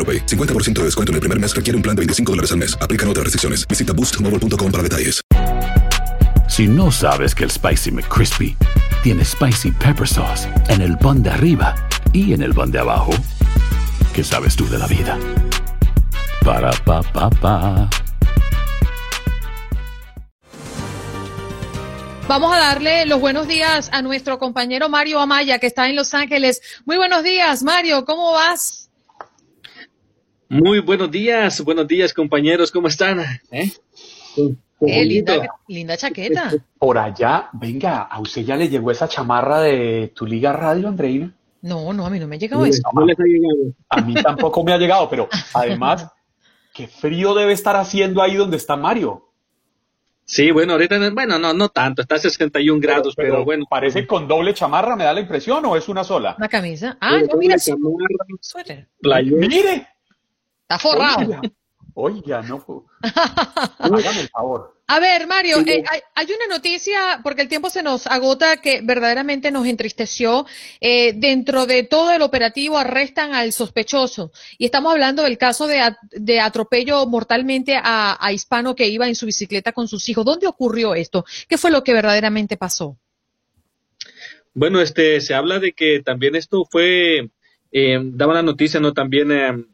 AroPay. 50% de descuento en el primer mes requiere un plan de 25 dólares al mes. Aplican otras restricciones. Visita boostmobile.com para detalles. Si no sabes que el Spicy McCrispy tiene Spicy Pepper Sauce en el pan de arriba y en el pan de abajo, ¿qué sabes tú de la vida? Para, pa, pa, pa. Vamos a darle los buenos días a nuestro compañero Mario Amaya, que está en Los Ángeles. Muy buenos días, Mario, ¿cómo vas? Muy buenos días, buenos días compañeros, ¿cómo están? ¿Eh? Qué linda, linda chaqueta. Por allá, venga, ¿a usted ya le llegó esa chamarra de tu Liga Radio, Andreina? No, no, a mí no me ha llegado eso. No les ha llegado. A mí tampoco me ha llegado, pero además, qué frío debe estar haciendo ahí donde está Mario. Sí, bueno, ahorita, bueno, no, no tanto, está a 61 grados, pero, bueno. ¿Parece con doble chamarra, me da la impresión, o es una sola? Una camisa. Ah, no, mira, suéter. ¡Mire! Está forrado. Oiga, oiga, no. Hágame el favor. A ver, Mario, eh, hay, hay una noticia, porque el tiempo se nos agota, que verdaderamente nos entristeció. Eh, dentro de todo el operativo arrestan al sospechoso. Y estamos hablando del caso de, de atropello mortalmente a, a hispano que iba en su bicicleta con sus hijos. ¿Dónde ocurrió esto? ¿Qué fue lo que verdaderamente pasó? Bueno, este, se habla de que también esto fue, eh, daba la noticia, ¿no? También, eh,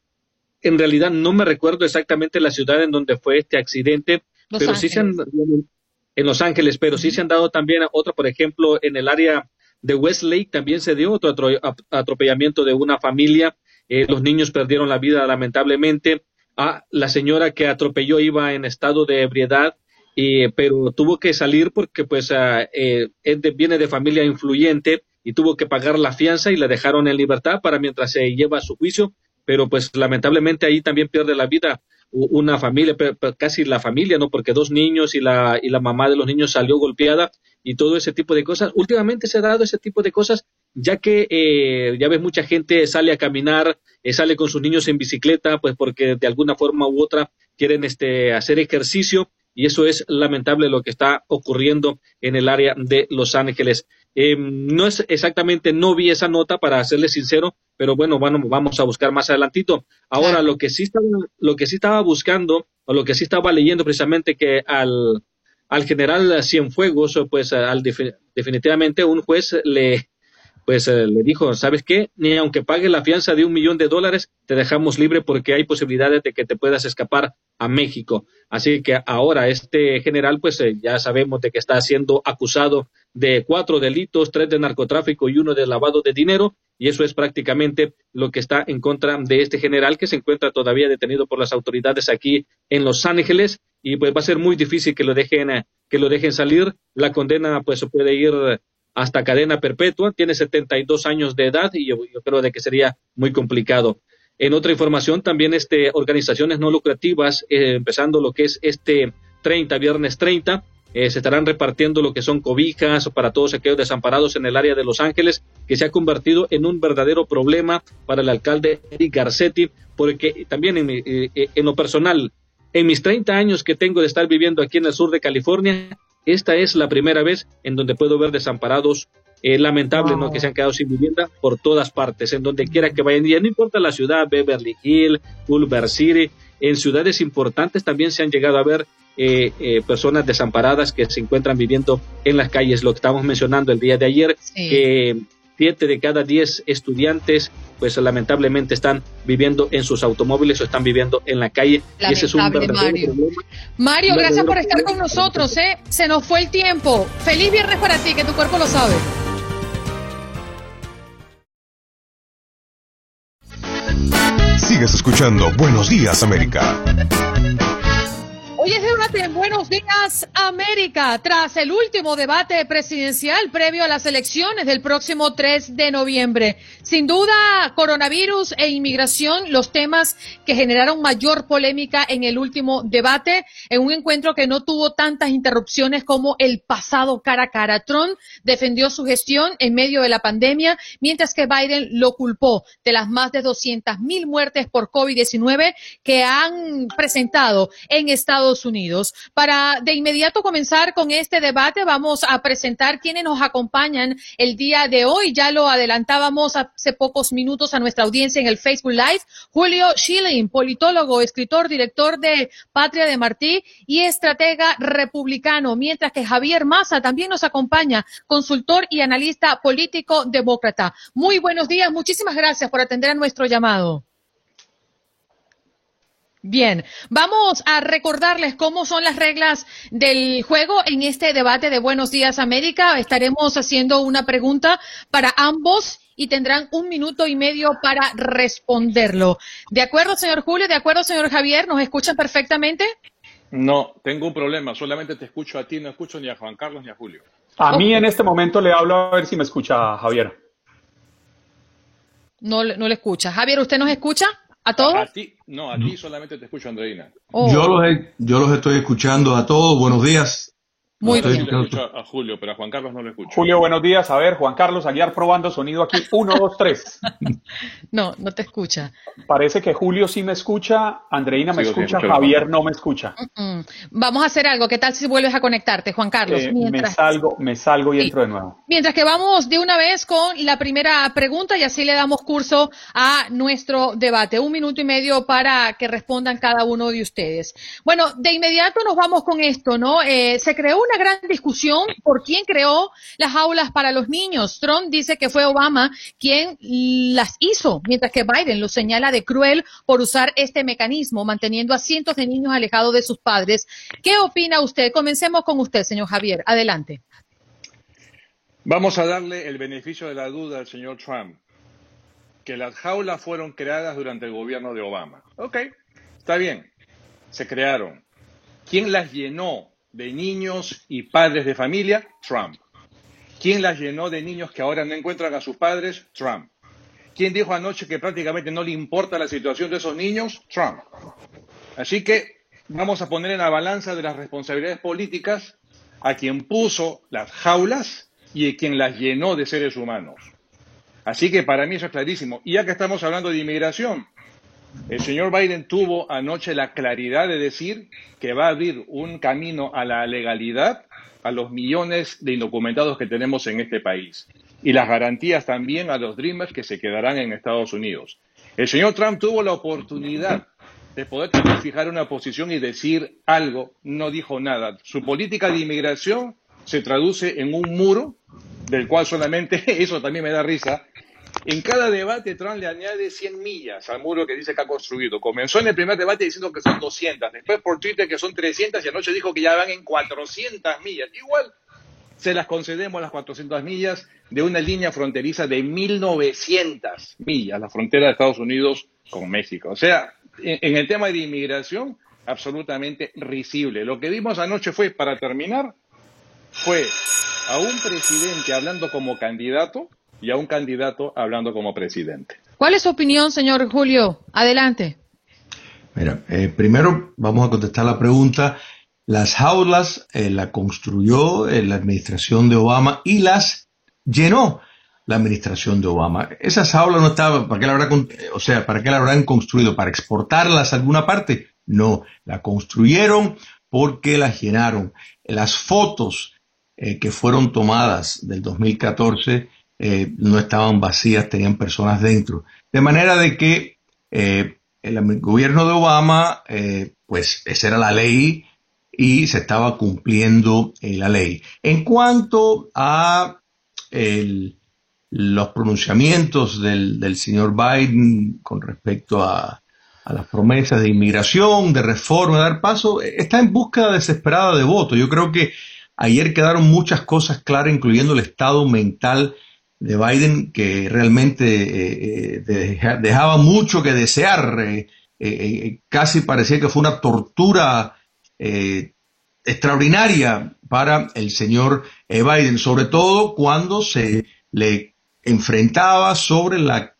en realidad no me recuerdo exactamente la ciudad en donde fue este accidente, Los pero sí se han, en Los Ángeles, pero sí se han dado también otro, por ejemplo, en el área de Westlake también se dio otro atropellamiento de una familia, eh, los niños perdieron la vida lamentablemente, ah, la señora que atropelló iba en estado de ebriedad, eh, pero tuvo que salir porque pues ah, eh, viene de familia influyente y tuvo que pagar la fianza y la dejaron en libertad para mientras se lleva su juicio, pero pues lamentablemente ahí también pierde la vida una familia, casi la familia, ¿no? Porque dos niños y la, y la mamá de los niños salió golpeada y todo ese tipo de cosas. Últimamente se ha dado ese tipo de cosas, ya que eh, ya ves mucha gente sale a caminar, eh, sale con sus niños en bicicleta, pues porque de alguna forma u otra quieren este, hacer ejercicio y eso es lamentable lo que está ocurriendo en el área de Los Ángeles. Eh, no es exactamente, no vi esa nota para serle sincero, pero bueno, bueno, vamos a buscar más adelantito. Ahora, lo que sí estaba, lo que sí estaba buscando, o lo que sí estaba leyendo precisamente que al, al general Cienfuegos, pues al defi- definitivamente un juez le, pues eh, le dijo, ¿sabes qué? Ni aunque pague la fianza de un millón de dólares, te dejamos libre porque hay posibilidades de que te puedas escapar a México. Así que ahora este general, pues eh, ya sabemos de que está siendo acusado de cuatro delitos, tres de narcotráfico y uno de lavado de dinero, y eso es prácticamente lo que está en contra de este general que se encuentra todavía detenido por las autoridades aquí en Los Ángeles, y pues va a ser muy difícil que lo dejen, eh, que lo dejen salir. La condena pues puede ir hasta cadena perpetua, tiene 72 años de edad y yo, creo de que sería muy complicado. En otra información, también este, organizaciones no lucrativas, eh, empezando lo que es este 30, viernes 30, eh, se estarán repartiendo lo que son cobijas para todos aquellos desamparados en el área de Los Ángeles, que se ha convertido en un verdadero problema para el alcalde Eric Garcetti, porque también en, mi- eh, en lo personal, en mis 30 años que tengo de estar viviendo aquí en el sur de California, esta es la primera vez en donde puedo ver desamparados eh, lamentable, ¿no? Que se han quedado sin vivienda por todas partes, en donde quiera que vayan. Y no importa la ciudad, Beverly Hills, Culver City, en ciudades importantes también se han llegado a ver eh, eh, personas desamparadas que se encuentran viviendo en las calles. Lo que estamos mencionando el día de ayer, que siete de cada diez estudiantes, pues lamentablemente están viviendo en sus automóviles o están viviendo en la calle. Y ese es un Mario. Mario, gracias por estar con nosotros. ¿eh? Se nos fue el tiempo. Feliz viernes para ti, que tu cuerpo lo sabe. Sigues escuchando Buenos Días América. Hoy es Buenos Días América, tras el último debate presidencial previo a las elecciones del próximo 3 de noviembre. Sin duda, coronavirus e inmigración, los temas que generaron mayor polémica en el último debate, en un encuentro que no tuvo tantas interrupciones como el pasado cara a cara. Trump defendió su gestión en medio de la pandemia, mientras que Biden lo culpó de las más de 200 mil muertes por COVID-19 que han presentado en Estados Unidos. Para de inmediato comenzar con este debate, vamos a presentar quienes nos acompañan el día de hoy. Ya lo adelantábamos hace pocos minutos a nuestra audiencia en el Facebook Live. Julio Schilling, politólogo, escritor, director de Patria de Martí y estratega republicano, mientras que Javier Massa también nos acompaña, consultor y analista político demócrata. Muy buenos días, muchísimas gracias por atender a nuestro llamado. Bien, vamos a recordarles cómo son las reglas del juego en este debate de Buenos Días América. Estaremos haciendo una pregunta para ambos y tendrán un minuto y medio para responderlo. ¿De acuerdo, señor Julio? ¿De acuerdo, señor Javier? ¿Nos escuchan perfectamente? No, tengo un problema. Solamente te escucho a ti, no escucho ni a Juan Carlos ni a Julio. A mí en este momento le hablo a ver si me escucha Javier. No, no le escucha. Javier, ¿usted nos escucha? ¿A todos? A ti, no, a ti solamente te escucho, Andreina. Oh. Yo, los yo los estoy escuchando a todos. Buenos días. Muy bien. escucho a Julio, pero a Juan Carlos no lo escucho. Julio, buenos días. A ver, Juan Carlos Aguiar probando sonido aquí. Uno, dos, tres. No, no te escucha. Parece que Julio sí me escucha, Andreina me escucha, Javier no me escucha. Vamos a hacer algo. ¿Qué tal si vuelves a conectarte, Juan Carlos? Eh, me salgo, me salgo y entro de nuevo. Mientras que vamos de una vez con la primera pregunta y así le damos curso a nuestro debate. Un minuto y medio para que respondan cada uno de ustedes. Bueno, de inmediato nos vamos con esto, ¿no? Eh, se creó una gran discusión por quién creó las aulas para los niños. Trump dice que fue Obama quien las hizo, mientras que Biden lo señala de cruel por usar este mecanismo, manteniendo a cientos de niños alejados de sus padres. ¿Qué opina usted? Comencemos con usted, señor Javier. Adelante. Vamos a darle el beneficio de la duda al señor Trump, que las jaulas fueron creadas durante el gobierno de Obama. Ok, está bien, se crearon. ¿Quién las llenó? De niños y padres de familia? Trump. ¿Quién las llenó de niños que ahora no encuentran a sus padres? Trump. ¿Quién dijo anoche que prácticamente no le importa la situación de esos niños? Trump. Así que vamos a poner en la balanza de las responsabilidades políticas a quien puso las jaulas y a quien las llenó de seres humanos. Así que para mí eso es clarísimo. Y ya que estamos hablando de inmigración, el señor Biden tuvo anoche la claridad de decir que va a abrir un camino a la legalidad a los millones de indocumentados que tenemos en este país y las garantías también a los Dreamers que se quedarán en Estados Unidos. El señor Trump tuvo la oportunidad de poder fijar una posición y decir algo, no dijo nada. Su política de inmigración se traduce en un muro del cual solamente, eso también me da risa, en cada debate Trump le añade 100 millas al muro que dice que ha construido. Comenzó en el primer debate diciendo que son 200, después por Twitter que son 300 y anoche dijo que ya van en 400 millas. Igual se las concedemos las 400 millas de una línea fronteriza de 1900 millas, la frontera de Estados Unidos con México. O sea, en el tema de inmigración, absolutamente risible. Lo que vimos anoche fue, para terminar, fue a un presidente hablando como candidato y a un candidato hablando como presidente. ¿Cuál es su opinión, señor Julio? Adelante. Mira, eh, primero vamos a contestar la pregunta. Las jaulas eh, la construyó eh, la administración de Obama y las llenó la administración de Obama. Esas jaulas no estaban, ¿para qué la habrán, o sea, para qué la habrán construido? ¿Para exportarlas a alguna parte? No, la construyeron porque las llenaron. Las fotos que fueron tomadas del 2014 eh, no estaban vacías, tenían personas dentro. De manera de que eh, el gobierno de Obama, eh, pues esa era la ley y se estaba cumpliendo la ley. En cuanto a los pronunciamientos del, señor Biden con respecto a, a, las promesas de inmigración, de reforma, de dar paso, está en búsqueda desesperada de votos. Yo creo que ayer quedaron muchas cosas claras, incluyendo el estado mental de Biden, que realmente eh, eh, dejaba mucho que desear. casi parecía que fue una tortura extraordinaria para el señor eh, Biden, sobre todo cuando se le enfrentaba sobre la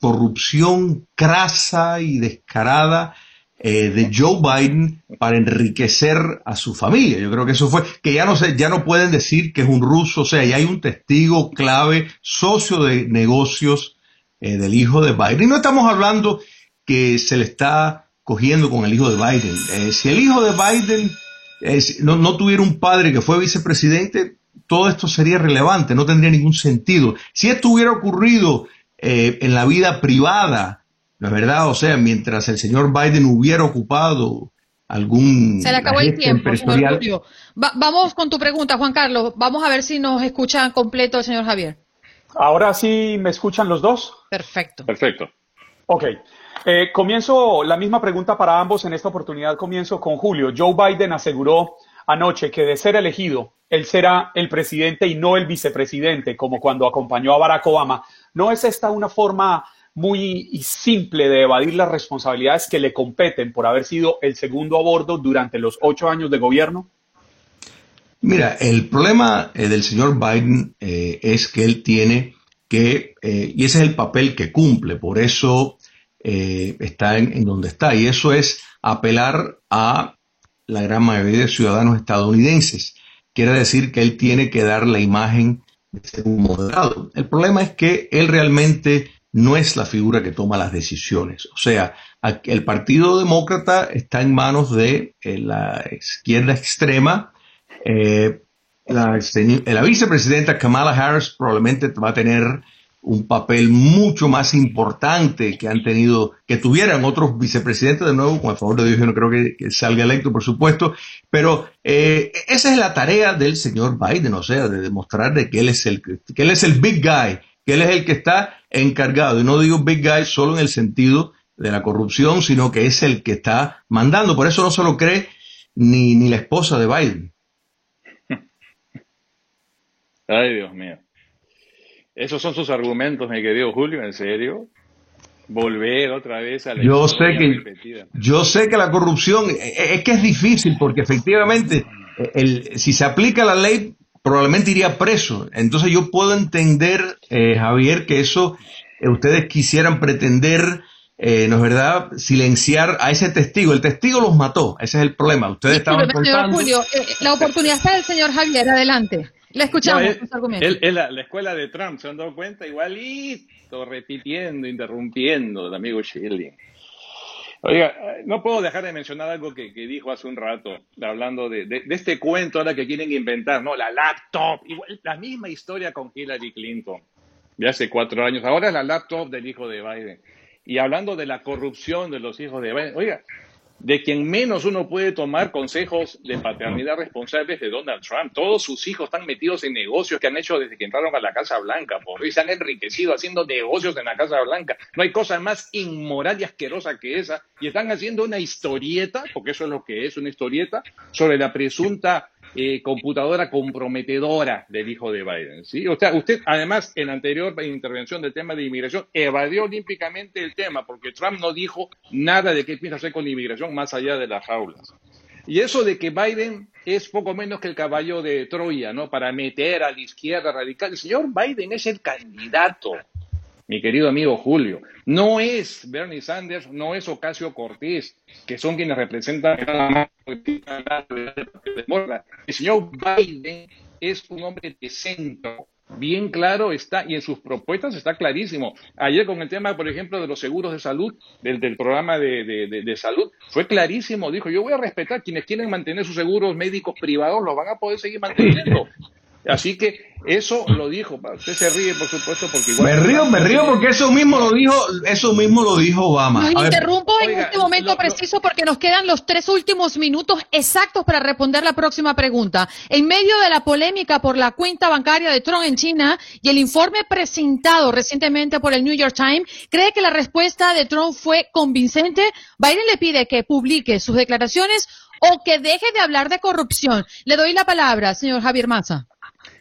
corrupción crasa y descarada eh, de Joe Biden para enriquecer a su familia. Yo creo que eso fue, que ya no sé, ya no pueden decir que es un ruso, o sea, ya hay un testigo clave, socio de negocios eh, del hijo de Biden. Y no estamos hablando que se le está cogiendo con el hijo de Biden. si el hijo de Biden no, tuviera un padre que fue vicepresidente, todo esto sería relevante, no tendría ningún sentido. Si esto hubiera ocurrido eh, en la vida privada, ¿no es verdad? O sea, mientras el señor Biden hubiera ocupado algún... Se le acabó el tiempo, señor vamos con tu pregunta, Juan Carlos. Vamos a ver si nos escuchan completo el señor Javier. Ahora sí me escuchan los dos. Perfecto. Perfecto. Ok. Eh, comienzo la misma pregunta para ambos. En esta oportunidad comienzo con Julio. Joe Biden aseguró anoche que de ser elegido, él será el presidente y no el vicepresidente, como cuando acompañó a Barack Obama. ¿No es esta una forma muy simple de evadir las responsabilidades que le competen por haber sido el segundo a bordo durante los ocho años de gobierno? Mira, el problema eh, del señor Biden eh, es que él tiene que, y ese es el papel que cumple, por eso eh, está en, donde está. Y eso es apelar a la gran mayoría de ciudadanos estadounidenses. Quiere decir que él tiene que dar la imagen de ser un moderado. El problema es que él realmente no es la figura que toma las decisiones. O sea, el Partido Demócrata está en manos de eh, la izquierda extrema. Eh, la, vicepresidenta Kamala Harris probablemente va a tener un papel mucho más importante que han tenido, que tuvieran otros vicepresidentes de nuevo, con el favor de Dios, yo no creo que, salga electo, por supuesto, pero eh, esa es la tarea del señor Biden, o sea, de demostrar de que él es el, que él es el big guy, que él es el que está encargado, y no digo big guy solo en el sentido de la corrupción, sino que es el que está mandando, por eso no se lo cree ni, ni la esposa de Biden. Ay, Dios mío. Esos son sus argumentos, mi querido Julio, ¿en serio? Volver otra vez a la yo sé que Yo sé que la corrupción, eh, eh, es que es difícil porque efectivamente el, si se aplica la ley probablemente iría preso. Entonces yo puedo entender, eh, Javier, que eso ustedes quisieran pretender, ¿no es verdad?, silenciar a ese testigo. El testigo los mató, ese es el problema. Ustedes estaban señor Julio, la oportunidad está del señor Javier, adelante. Le escuchamos la, escuela de Trump, ¿se han dado cuenta? Igualito, repitiendo, interrumpiendo el amigo Shirley. Oiga, no puedo dejar de mencionar algo que, dijo hace un rato, hablando de, este cuento ahora que quieren inventar, ¿no? La laptop, igual, la misma historia con Hillary Clinton, de hace cuatro años. Ahora es la laptop del hijo de Biden. Y hablando de la corrupción de los hijos de Biden, oiga, de quien menos uno puede tomar consejos de paternidad responsables de Donald Trump. Todos sus hijos están metidos en negocios que han hecho desde que entraron a la Casa Blanca, por y se han enriquecido haciendo negocios en la Casa Blanca. No hay cosa más inmoral y asquerosa que esa. Y están haciendo una historieta, porque eso es lo que es una historieta, sobre la presunta eh, computadora comprometedora del hijo de Biden. ¿sí? O sea, usted, además, en anterior intervención del tema de inmigración, evadió olímpicamente el tema, porque Trump no dijo nada de qué piensa hacer con inmigración más allá de las jaulas. Y eso de que Biden es poco menos que el caballo de Troya, ¿no? Para meter a la izquierda radical. El señor Biden es el candidato mi querido amigo Julio. No es Bernie Sanders, no es Ocasio Cortés, que son quienes representan el señor Biden es un hombre de centro, bien claro está, y en sus propuestas está clarísimo. Ayer con el tema, por ejemplo, de los seguros de salud, del, del programa de, salud, fue clarísimo, dijo, yo voy a respetar quienes quieren mantener sus seguros médicos privados, los van a poder seguir manteniendo. Así que eso lo dijo. Usted se ríe, por supuesto, porque igual. Me río, me río porque eso mismo lo dijo, eso mismo lo dijo Obama. Nos interrumpo en este momento preciso porque nos quedan los tres últimos minutos exactos para responder la próxima pregunta. En medio de la polémica por la cuenta bancaria de Trump en China y el informe presentado recientemente por el New York Times, ¿cree que la respuesta de Trump fue convincente? Biden le pide que publique sus declaraciones o que deje de hablar de corrupción. Le doy la palabra, señor Javier Maza.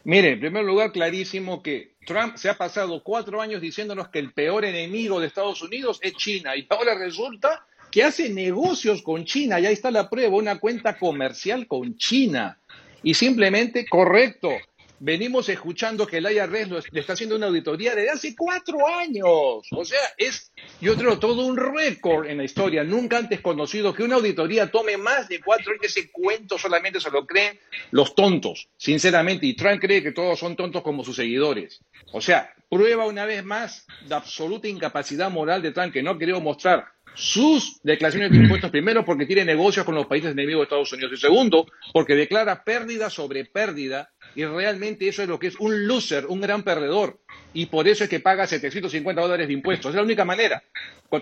Mire, en primer lugar, clarísimo que Trump se ha pasado cuatro años diciéndonos que el peor enemigo de Estados Unidos es China y ahora resulta que hace negocios con China. Y ahí está la prueba, una cuenta comercial con China. Y simplemente, correcto, venimos escuchando que el IRS le está haciendo una auditoría desde hace cuatro años. O sea, es, yo creo, todo un récord en la historia, nunca antes conocido que una auditoría tome más de cuatro años. Ese cuento solamente se lo creen los tontos, sinceramente. Y Trump cree que todos son tontos como sus seguidores. O sea, prueba una vez más la absoluta incapacidad moral de Trump que no querido mostrar sus declaraciones de impuestos, primero porque tiene negocios con los países enemigos de Estados Unidos y segundo porque declara pérdida sobre pérdida y realmente eso es lo que es un loser, un gran perdedor y por eso es que paga 750 dólares de impuestos. Es la única manera.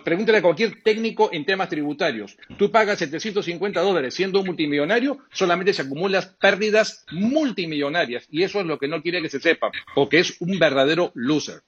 Pregúntale a cualquier técnico en temas tributarios. Tú pagas 750 dólares siendo un multimillonario, solamente se acumulan pérdidas multimillonarias y eso es lo que no quiere que se sepa, porque es un verdadero loser.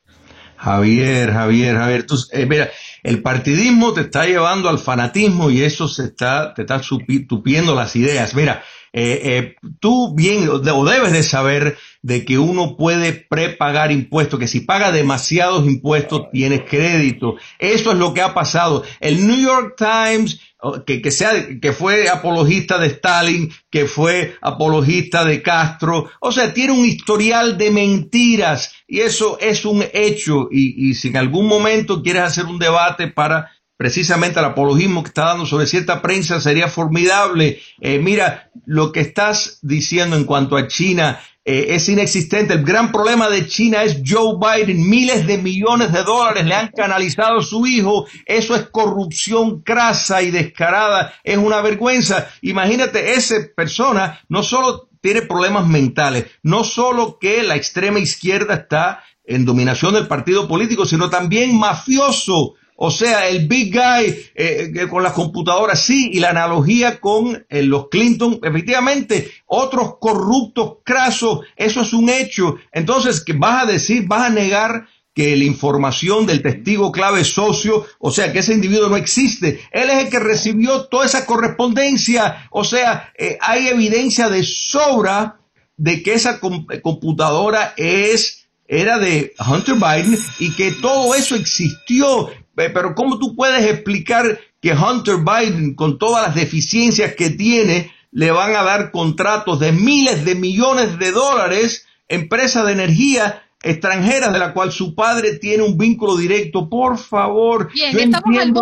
Javier, Javier, Javier, tú, eh, mira, el partidismo te está llevando al fanatismo y eso se está, te está tupiendo las ideas. Mira, eh, eh, tú bien o debes de saber de que uno puede prepagar impuestos, que si paga demasiados impuestos tienes crédito. Eso es lo que ha pasado. El New York Times que, que, sea, que fue apologista de Stalin, que fue apologista de Castro, o sea, tiene un historial de mentiras y eso es un hecho y, y si en algún momento quieres hacer un debate para precisamente el apologismo que está dando sobre cierta prensa sería formidable. Eh, mira, lo que estás diciendo en cuanto a China eh, es inexistente. El gran problema de China es Joe Biden. Miles de millones de dólares le han canalizado a su hijo. Eso es corrupción crasa y descarada. Es una vergüenza. Imagínate, esa persona no solo tiene problemas mentales, no solo que la extrema izquierda está en dominación del partido político, sino también mafioso. O sea, el big guy eh, con las computadoras, sí, y la analogía con eh, los Clinton, efectivamente, otros corruptos, crasos, eso es un hecho. Entonces, ¿qué vas a decir? ¿Vas a negar que la información del testigo clave socio, o sea, que ese individuo no existe. Él es el que recibió toda esa correspondencia, o sea, eh, hay evidencia de sobra de que esa computadora es era de Hunter Biden y que todo eso existió. Pero ¿cómo tú puedes explicar que Hunter Biden, con todas las deficiencias que tiene, le van a dar contratos de miles de millones de dólares, empresa de energía extranjeras de la cual su padre tiene un vínculo directo? Por favor, yo, entiendo,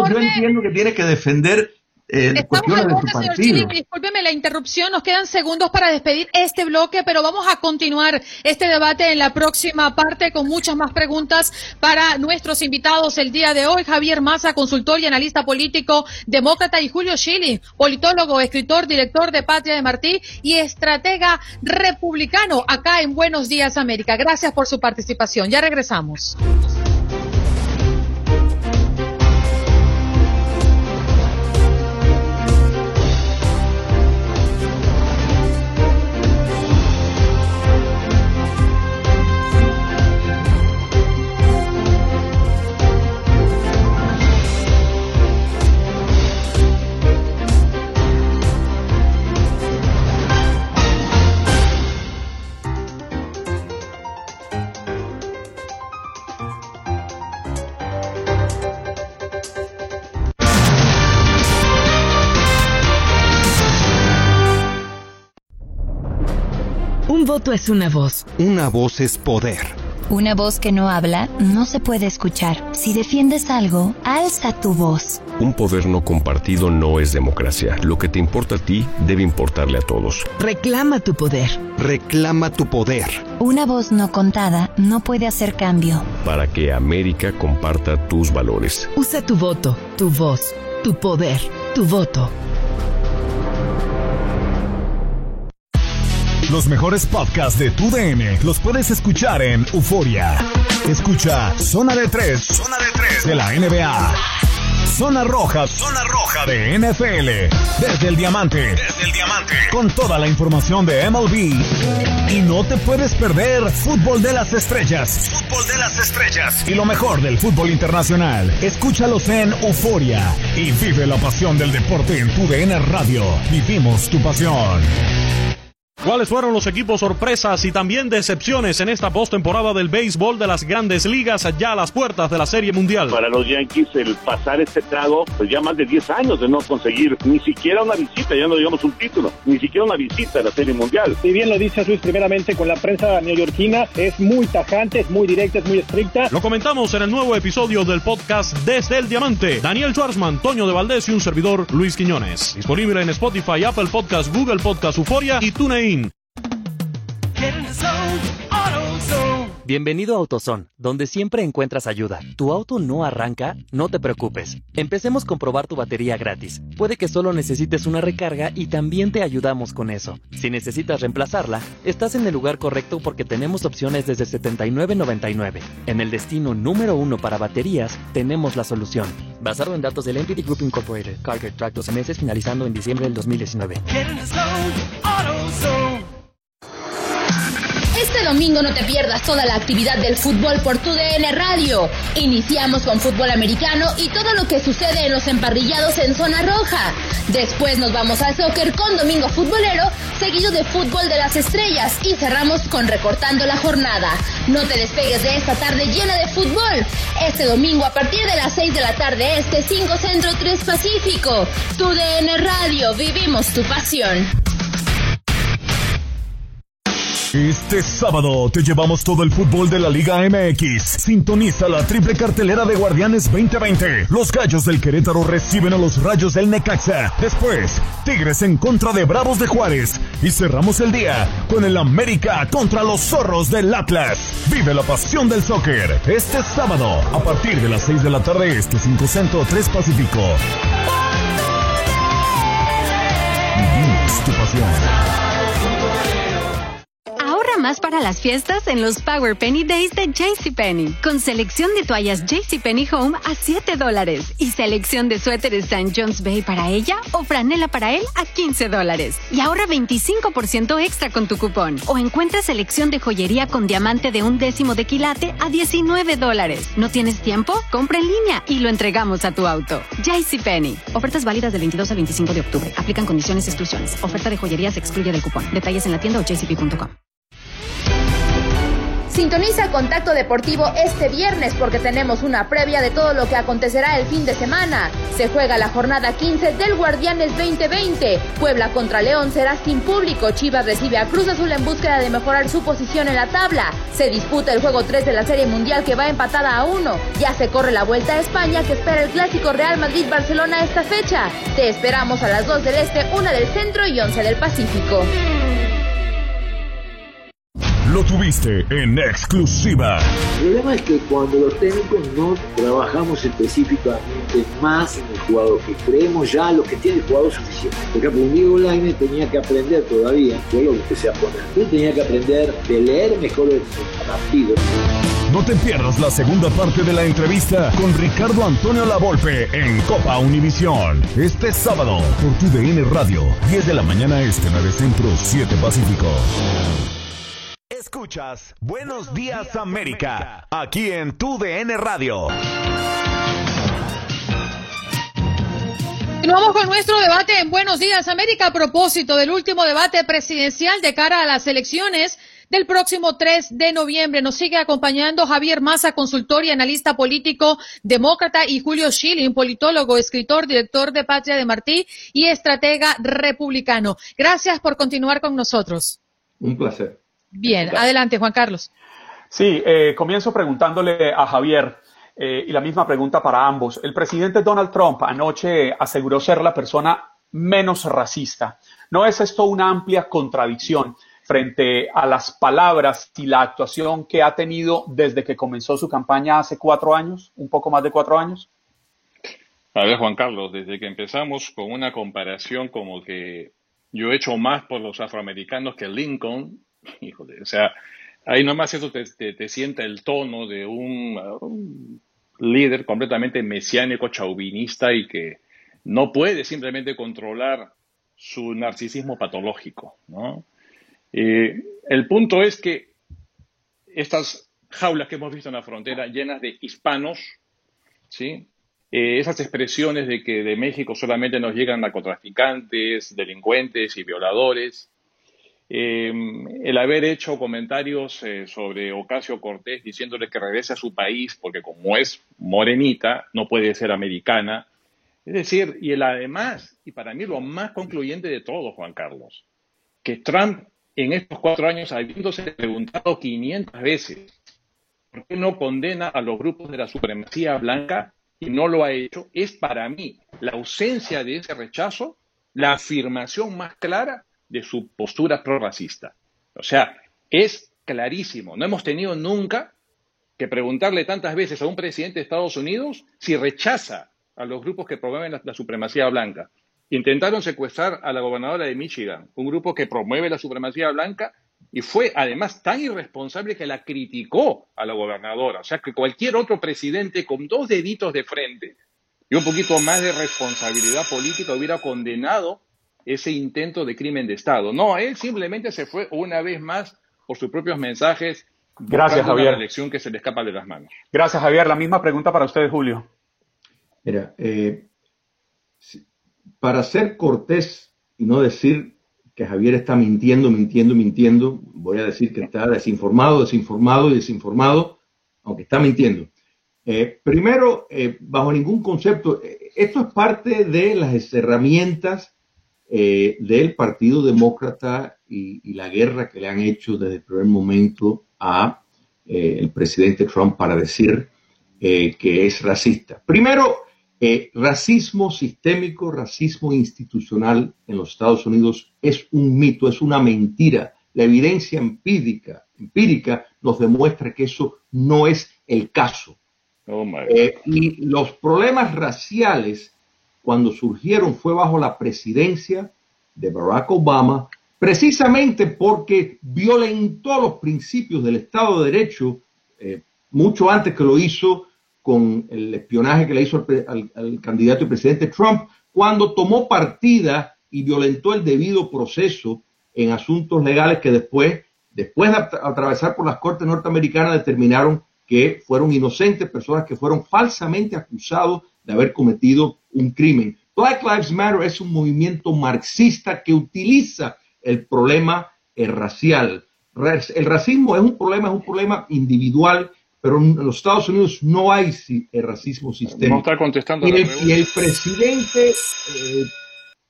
yo entiendo que tiene que defender eh, Estamos al borde, señor Chile. Discúlpeme la interrupción. Nos quedan segundos para despedir este bloque, pero vamos a continuar este debate en la próxima parte con muchas más preguntas para nuestros invitados el día de hoy. Javier Maza, consultor y analista político demócrata, y Julio Schilling, politólogo, escritor, director de Patria de Martí y estratega republicano acá en Buenos Días América. Gracias por su participación. Ya regresamos. Es una voz. Una voz es poder. Una voz que no habla no se puede escuchar. Si defiendes algo, alza tu voz. Un poder no compartido no es democracia. Lo que te importa a ti debe importarle a todos. Reclama tu poder. Reclama tu poder. Una voz no contada no puede hacer cambio. Para que América comparta tus valores. Usa tu voto, tu voz, tu poder, tu voto. Los mejores podcasts de tu DN los puedes escuchar en Euforia. Escucha Zona de 3. Zona de 3 de la NBA. Zona Roja, Zona Roja de NFL. Desde el Diamante. Desde el Diamante. Con toda la información de MLB. Y no te puedes perder Fútbol de las Estrellas. Fútbol de las Estrellas. Y lo mejor del fútbol internacional. Escúchalos en Euforia. Y vive la pasión del deporte en tu DN Radio. Vivimos tu pasión. ¿Cuáles fueron los equipos sorpresas y también decepciones en esta postemporada del béisbol de las grandes ligas ya a las puertas de la Serie Mundial? Para los Yankees el pasar este trago, pues ya más de 10 años de no conseguir ni siquiera una visita, ya no digamos un título, ni siquiera una visita a la Serie Mundial. Si bien lo dice Luis primeramente con la prensa neoyorquina, es muy tajante, es muy directa, es muy estricta. Lo comentamos en el nuevo episodio del podcast Desde el Diamante. Daniel Schwarzman, Toño de Valdés y un servidor Luis Quiñones. Disponible en Spotify, Apple Podcast, Google Podcast, Euforia y TuneIn. Bienvenido a AutoZone, donde siempre encuentras ayuda. ¿Tu auto no arranca? No te preocupes. Empecemos con probar tu batería gratis. Puede que solo necesites una recarga y también te ayudamos con eso. Si necesitas reemplazarla, estás en el lugar correcto porque tenemos opciones desde $79.99. En el destino número uno para baterías, tenemos la solución. Basado en datos del Entity Group Incorporated, Carger Track 12 meses finalizando en diciembre del 2019. Este domingo no te pierdas toda la actividad del fútbol por tu DN Radio. Iniciamos con fútbol americano y todo lo que sucede en los emparrillados en zona roja. Después nos vamos al soccer con Domingo Futbolero, seguido de fútbol de las estrellas y cerramos con recortando la jornada. No te despegues de esta tarde llena de fútbol. Este domingo a partir de las 6 de la tarde este 5 Centro 3 Pacífico. Tu DN Radio, vivimos tu pasión. Este sábado te llevamos todo el fútbol de la Liga MX. Sintoniza la triple cartelera de Guardianes 2020. Los Gallos del Querétaro reciben a los Rayos del Necaxa. Después, Tigres en contra de Bravos de Juárez. Y cerramos el día con el América contra los Zorros del Atlas. Vive la pasión del soccer. Este sábado, a partir de las 6 de la tarde, este 5 Centro 3 Pacífico. Vivimos tu pasión. Más para las fiestas en los Power Penny Days de JCPenney. Con selección de toallas JCPenney Home a 7 dólares y selección de suéteres St. John's Bay para ella o franela para él a 15 dólares. Y ahorra 25% extra con tu cupón. O encuentra selección de joyería con diamante de un décimo de quilate a 19 dólares. ¿No tienes tiempo? Compra en línea y lo entregamos a tu auto. JCPenney. Ofertas válidas del 22 al 25 de octubre. Aplican condiciones y exclusiones. Oferta de joyería se excluye del cupón. Detalles en la tienda o jcp.com. Sintoniza Contacto Deportivo este viernes porque tenemos una previa de todo lo que acontecerá el fin de semana. Se juega la jornada 15 del Guardianes 2020. Puebla contra León será sin público. Chivas recibe a Cruz Azul en búsqueda de mejorar su posición en la tabla. Se disputa el juego 3 de la Serie Mundial que va empatada a 1. Ya se corre la vuelta a España que espera el clásico Real Madrid-Barcelona esta fecha. Te esperamos a las 2 del Este, 1 del Centro y 11 del Pacífico. Lo tuviste en exclusiva. El problema es que cuando los técnicos no trabajamos específicamente más en el jugador, que creemos ya lo que tiene el jugador suficiente. Por ejemplo, un Diego Laine tenía que aprender todavía, yo lo empecé a poner, él tenía que aprender de leer mejor el partido. No te pierdas la segunda parte de la entrevista con Ricardo Antonio Lavolpe en Copa Univisión. Este sábado por tu DN Radio, 10 de la mañana este, 9 Centro, 7 Pacífico. Escuchas Buenos Días América, aquí en tu DN Radio. Continuamos con nuestro debate en Buenos Días América a propósito del último debate presidencial de cara a las elecciones del próximo 3 de noviembre. Nos sigue acompañando Javier Maza, consultor y analista político demócrata, y Julio Schilling, politólogo, escritor, director de Patria de Martí y estratega republicano. Gracias por continuar con nosotros. Un placer. Bien, adelante, Juan Carlos. Sí, eh, comienzo preguntándole a Javier, eh, y la misma pregunta para ambos. El presidente Donald Trump anoche aseguró ser la persona menos racista. ¿No es esto una amplia contradicción frente a las palabras y la actuación que ha tenido desde que comenzó su campaña hace cuatro años, un poco más de cuatro años? A ver, Juan Carlos, desde que empezamos con una comparación como que yo he hecho más por los afroamericanos que Lincoln, híjole, o sea, ahí nomás eso te, te, sienta el tono de un, líder completamente mesiánico, chauvinista y que no puede simplemente controlar su narcisismo patológico, ¿no? Eh, el punto es que estas jaulas que hemos visto en la frontera llenas de hispanos, ¿sí? Eh, esas expresiones de que de México solamente nos llegan narcotraficantes, delincuentes y violadores, eh, el haber hecho comentarios sobre Ocasio Cortés diciéndole que regrese a su país porque como es morenita, no puede ser americana, es decir, y el además, y para mí lo más concluyente de todo, Juan Carlos, que Trump en estos cuatro años, habiéndose preguntado 500 veces por qué no condena a los grupos de la supremacía blanca y no lo ha hecho, es para mí la ausencia de ese rechazo la afirmación más clara de su postura prorracista. O sea, es clarísimo. No hemos tenido nunca que preguntarle tantas veces a un presidente de Estados Unidos si rechaza a los grupos que promueven la, supremacía blanca. Intentaron secuestrar a la gobernadora de Michigan, un grupo que promueve la supremacía blanca y fue además tan irresponsable que la criticó a la gobernadora. O sea que cualquier otro presidente con dos deditos de frente y un poquito más de responsabilidad política hubiera condenado ese intento de crimen de Estado. No, él simplemente se fue una vez más por sus propios mensajes. Gracias, Javier. Una elección que se le escapa de las manos. Gracias, Javier. La misma pregunta para usted, Julio. Mira, eh, para ser cortés y no decir que Javier está mintiendo, mintiendo, mintiendo, voy a decir que está desinformado, desinformado y desinformado, aunque está mintiendo. Eh, primero, eh, bajo ningún concepto, esto es parte de las herramientas del Partido Demócrata y, la guerra que le han hecho desde el primer momento a el presidente Trump para decir que es racista. Primero, eh, racismo sistémico, racismo institucional en los Estados Unidos es un mito, es una mentira. La evidencia empírica, empírica nos demuestra que eso no es el caso. Oh, eh, y los problemas raciales, cuando surgieron, fue bajo la presidencia de Barack Obama, precisamente porque violentó los principios del Estado de Derecho eh, mucho antes que lo hizo con el espionaje que le hizo al, candidato y presidente Trump, cuando tomó partida y violentó el debido proceso en asuntos legales que después, después de atravesar por las cortes norteamericanas, determinaron que fueron inocentes, personas que fueron falsamente acusados de haber cometido un crimen. Black Lives Matter es un movimiento marxista que utiliza el problema racial. El racismo es un problema, es un problema individual pero en los Estados Unidos no hay racismo sistémico. No está contestando. Y, el, y el, presidente eh,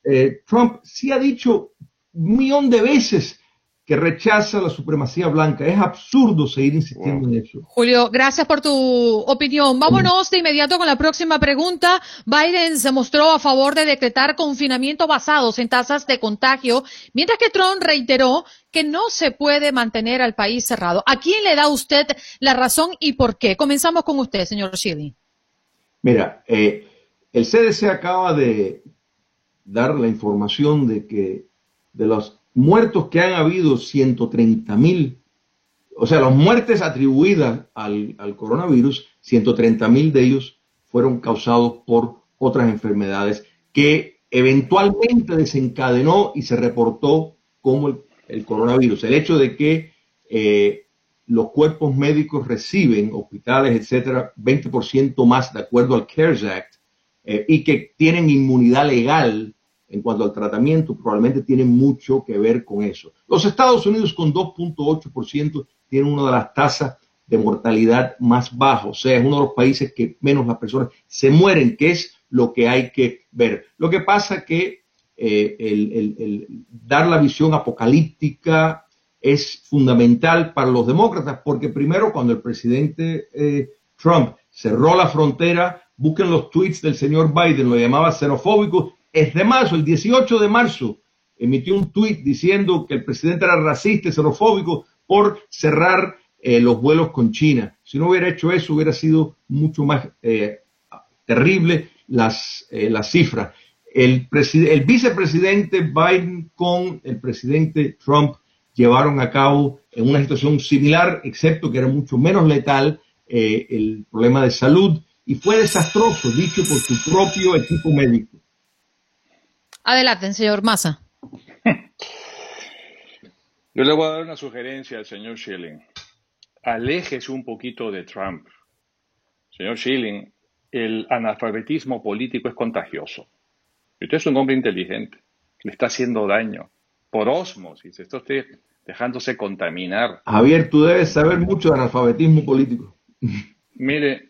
eh, Trump sí ha dicho un millón de veces que rechaza la supremacía blanca. Es absurdo seguir insistiendo en eso. Julio, gracias por tu opinión. Vámonos de inmediato con la próxima pregunta. Biden se mostró a favor de decretar confinamiento basados en tasas de contagio, mientras que Trump reiteró que no se puede mantener al país cerrado. ¿A quién le da usted la razón y por qué? Comenzamos con usted, señor Shilly. Mira, eh, el CDC acaba de dar la información de que de los muertos que han habido 130 mil, o sea, las muertes atribuidas al, coronavirus, 130 mil de ellos fueron causados por otras enfermedades que eventualmente desencadenó y se reportó como el, coronavirus. El hecho de que eh, los cuerpos médicos reciben, hospitales, etcétera, 20% más de acuerdo al CARES Act eh, y que tienen inmunidad legal en cuanto al tratamiento probablemente tiene mucho que ver con eso. Los Estados Unidos con 2.8% tienen una de las tasas de mortalidad más bajas, o sea, es uno de los países que menos las personas se mueren, que es lo que hay que ver. Lo que pasa que eh, el, dar la visión apocalíptica es fundamental para los demócratas, porque primero cuando el presidente eh, Trump cerró la frontera, busquen los tweets del señor Biden, lo llamaba xenofóbico, es de marzo, el 18 de marzo, emitió un tuit diciendo que el presidente era racista y xenofóbico por cerrar eh, los vuelos con China. Si no hubiera hecho eso, hubiera sido mucho más eh, terrible las, eh, las cifras. El, el vicepresidente Biden con el presidente Trump llevaron a cabo en una situación similar, excepto que era mucho menos letal, el problema de salud y fue desastroso, dicho por su propio equipo médico. Adelante, señor Massa. Yo le voy a dar una sugerencia al señor Schilling. Aléjese un poquito de Trump. Señor Schilling, el analfabetismo político es contagioso. Usted es un hombre inteligente. Le está haciendo daño. Por osmosis. Está usted dejándose contaminar. Javier, tú debes saber mucho de analfabetismo político. Mire,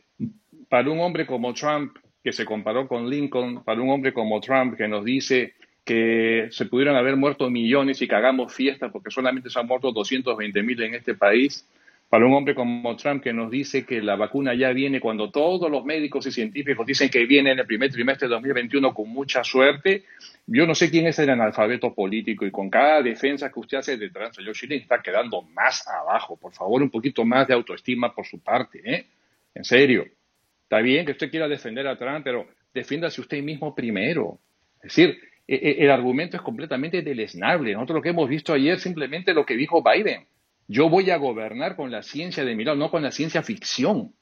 para un hombre como Trump, que se comparó con Lincoln, para un hombre como Trump, que nos dice que se pudieron haber muerto millones y que hagamos fiesta porque solamente se han muerto 220 mil en este país, para un hombre como Trump que nos dice que la vacuna ya viene cuando todos los médicos y científicos dicen que viene en el primer trimestre de 2021 con mucha suerte, yo no sé quién es el analfabeto político y con cada defensa que usted hace de Trump, señor Chile está quedando más abajo. Por favor, un poquito más de autoestima por su parte, ¿eh? En serio. Está bien que usted quiera defender a Trump, pero defiéndase usted mismo primero. Es decir, e, e, el argumento es completamente deleznable. Nosotros lo que hemos visto ayer simplemente lo que dijo Biden. Yo voy a gobernar con la ciencia de mi lado, no con la ciencia ficción.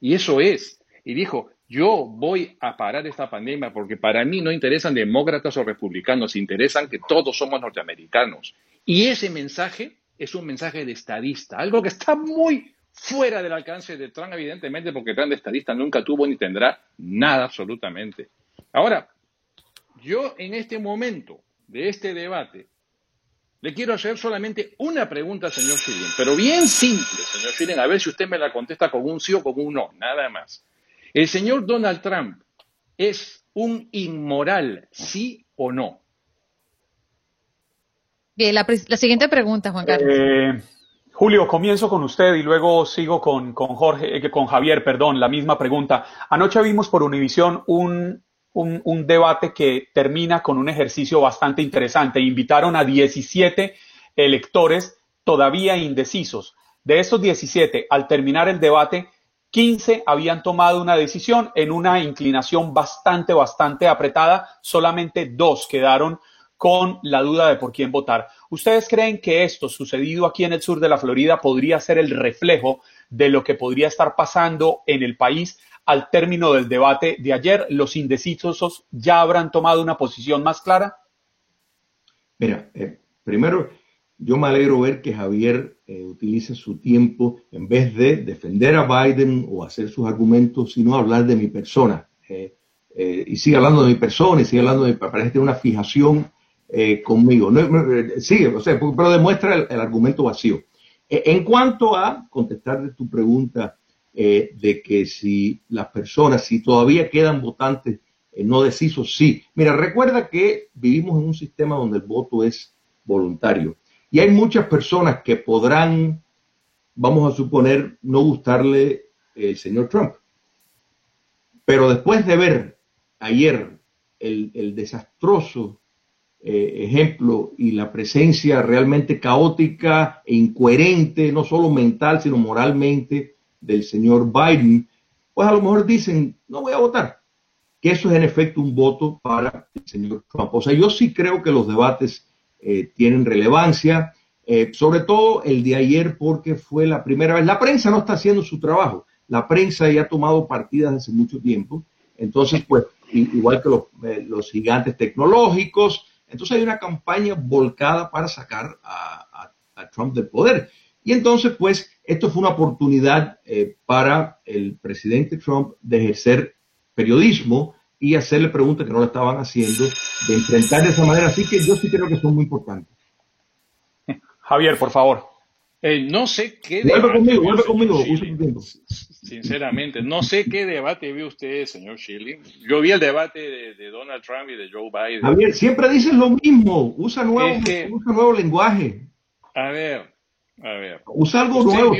Y eso es. Y dijo, yo voy a parar esta pandemia porque para mí no interesan demócratas o republicanos, interesan que todos somos norteamericanos. Y ese mensaje es un mensaje de estadista, algo que está muy fuera del alcance de Trump, evidentemente, porque Trump de estadista nunca tuvo ni tendrá nada absolutamente. Ahora, yo en este momento de este debate le quiero hacer solamente una pregunta señor Schilling, pero bien simple, señor Schilling, a ver si usted me la contesta con un sí o con un no, nada más. ¿El señor Donald Trump es un inmoral, sí o no? Bien, la, siguiente pregunta, Juan Carlos. Eh, Julio, comienzo con usted y luego sigo con, con Jorge, eh, con Javier, perdón, la misma pregunta. Anoche vimos por Univisión un un, debate que termina con un ejercicio bastante interesante. Invitaron a 17 electores todavía indecisos. De esos 17, al terminar el debate, 15 habían tomado una decisión en una inclinación bastante, bastante apretada. Solamente dos quedaron con la duda de por quién votar. ¿Ustedes creen que esto sucedido aquí en el sur de la Florida podría ser el reflejo de lo que podría estar pasando en el país al término del debate de ayer, los indecisos ya habrán tomado una posición más clara? Mira, eh, primero, yo me alegro ver que Javier eh, utilice su tiempo en vez de defender a Biden o hacer sus argumentos, sino hablar de mi persona. Eh, y sigue hablando de mi persona y sigue hablando de, parece una fijación conmigo. No, sigue, o sea, pero demuestra el, argumento vacío. en cuanto a contestar tu pregunta, eh, de que si las personas, si todavía quedan votantes eh, no decisos, sí. Mira, recuerda que vivimos en un sistema donde el voto es voluntario y hay muchas personas que podrán, vamos a suponer, no gustarle el señor Trump. Pero después de ver ayer el, desastroso eh, ejemplo y la presencia realmente caótica e incoherente, no solo mental, sino moralmente, del señor Biden, pues a lo mejor dicen, no voy a votar. Que eso es en efecto un voto para el señor Trump. O sea, yo sí creo que los debates eh, tienen relevancia, eh, sobre todo el de ayer porque fue la primera vez. La prensa no está haciendo su trabajo. La prensa ya ha tomado partidas hace mucho tiempo. Entonces, pues, igual que los, eh, los gigantes tecnológicos, entonces hay una campaña volcada para sacar a, Trump del poder. Y entonces, pues, esto fue una oportunidad eh, para el presidente Trump de ejercer periodismo y hacerle preguntas que no le estaban haciendo, de enfrentar de esa manera. Así que yo sí creo que son muy importantes. Javier, por favor. Eh, no sé qué vuelve conmigo, vuelve conmigo. Sinceramente, no sé qué debate ve usted, señor Schilling. Yo vi el debate de, Donald Trump y de Joe Biden. Javier, siempre dices lo mismo. Usa nuevo, usa nuevo lenguaje. A ver, a ver. Usa algo nuevo.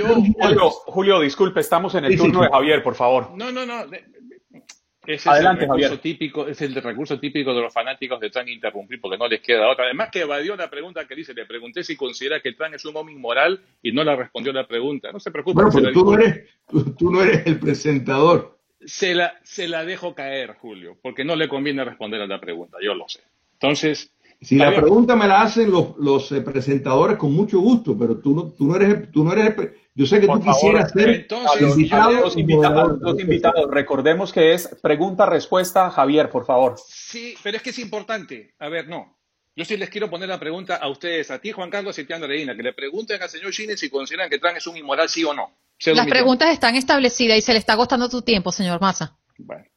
Julio, disculpe, estamos en el turno de Javier, por favor. No, no, no. Ese Adelante, es el recurso típico, es el recurso típico de los fanáticos de Trump interrumpir porque no les queda otra. Además que evadió la pregunta que dice, le pregunté si considera que Trump es un hombre inmoral y no le respondió la pregunta. No se preocupe. Bueno, pero tú no, eres, tú, no eres el presentador. se la, se la dejo caer, Julio, porque no le conviene responder a la pregunta, yo lo sé. Entonces, si la pregunta me la hacen los, los eh, presentadores con mucho gusto, pero tú no, tú no eres, tú no eres, yo sé que tú quisieras ser entonces, invitado, los, invitados, los invitados, recordemos que es pregunta-respuesta, Javier, por favor. Sí, pero es que es importante. A ver, no. Yo sí les quiero poner la pregunta a ustedes, a ti, Juan Carlos y a ti, Andreina, que le pregunten al señor Chine si consideran que Trump es un inmoral, sí o no. Las preguntas están establecidas y se le está costando tu tiempo, señor Massa. Bueno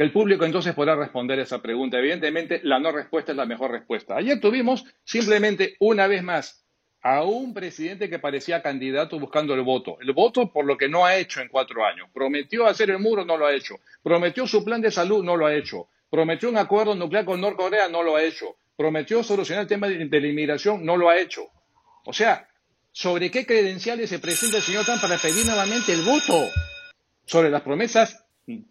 que el público entonces podrá responder esa pregunta. Evidentemente, la no respuesta es la mejor respuesta. Ayer tuvimos simplemente una vez más a un presidente que parecía candidato buscando el voto. El voto por lo que no ha hecho en cuatro años. Prometió hacer el muro, no lo ha hecho. Prometió su plan de salud, no lo ha hecho. Prometió un acuerdo nuclear con Norcorea, no lo ha hecho. Prometió solucionar el tema de la inmigración, no lo ha hecho. O sea, ¿sobre qué credenciales se presenta el señor Trump para pedir nuevamente el voto? Sobre las promesas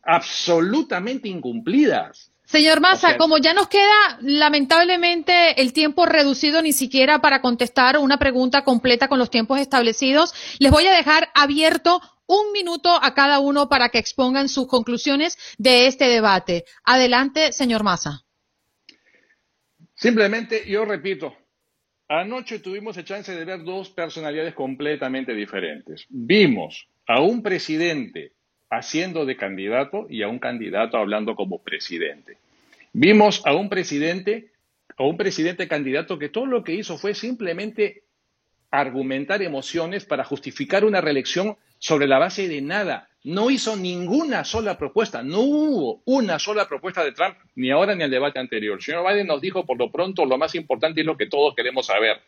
absolutamente incumplidas. Señor Massa, como ya nos queda lamentablemente el tiempo reducido ni siquiera para contestar una pregunta completa con los tiempos establecidos, les voy a dejar abierto un minuto a cada uno para que expongan sus conclusiones de este debate. Adelante, señor Massa. Simplemente, yo repito, anoche tuvimos el chance de ver dos personalidades completamente diferentes. Vimos a un presidente haciendo de candidato y a un candidato hablando como presidente. Vimos a un presidente, a un presidente candidato que todo lo que hizo fue simplemente argumentar emociones para justificar una reelección sobre la base de nada. No hizo ninguna sola propuesta, no hubo una sola propuesta de Trump, ni ahora ni el debate anterior. El señor Biden nos dijo por lo pronto lo más importante y lo que todos queremos saber.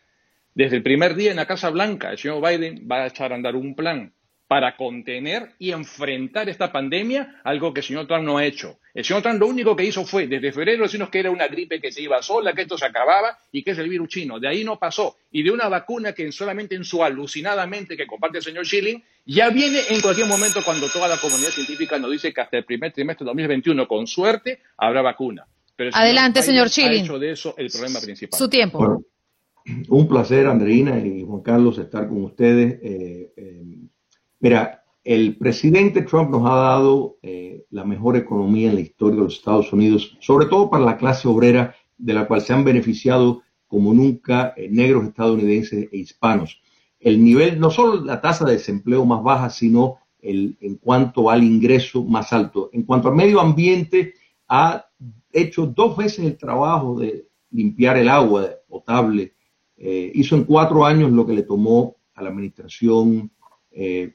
Desde el primer día en la Casa Blanca, el señor Biden va a echar a andar un plan para contener y enfrentar esta pandemia, algo que el señor Trump no ha hecho. El señor Trump lo único que hizo fue, desde febrero, decirnos que era una gripe que se iba sola, que esto se acababa y que es el virus chino. De ahí no pasó. Y de una vacuna que solamente en su alucinadamente que comparte el señor Schilling, ya viene en cualquier momento cuando toda la comunidad científica nos dice que hasta el primer trimestre de 2021, con suerte, habrá vacuna. Pero Adelante, señor Schilling. Ha hecho de eso el problema principal. Su tiempo. un placer, Andreina y Juan Carlos, estar con ustedes. Eh, eh, Mira, el presidente Trump nos ha dado eh, la mejor economía en la historia de los Estados Unidos, sobre todo para la clase obrera, de la cual se han beneficiado como nunca eh, negros estadounidenses e hispanos. El nivel, no solo la tasa de desempleo más baja, sino el, en cuanto al ingreso más alto. En cuanto al medio ambiente, ha hecho dos veces el trabajo de limpiar el agua potable. Eh, hizo en cuatro años lo que le tomó a la administración eh,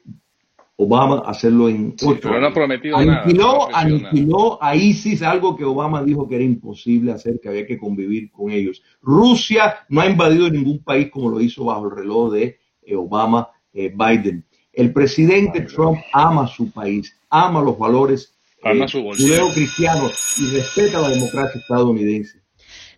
Obama hacerlo en ocho pero no ha prometido aniquiló, aniquiló a ISIS, algo que Obama dijo que era imposible hacer, que había que convivir con ellos. Rusia no ha invadido ningún país como lo hizo bajo el reloj de eh, Obama eh, Biden. El presidente Trump ama su país, ama los valores judeo-cristianos y respeta la democracia estadounidense.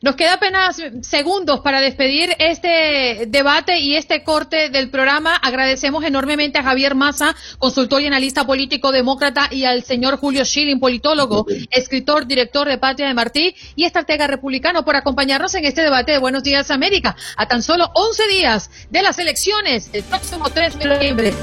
Nos queda apenas segundos para despedir este debate y este corte del programa. Agradecemos enormemente a Javier Massa, consultor y analista político demócrata, y al señor Julio Schilling, politólogo, escritor, director de Patria de Martí y estratega republicano, por acompañarnos en este debate de Buenos Días América, a tan solo 11 días de las elecciones, el próximo 3 de noviembre.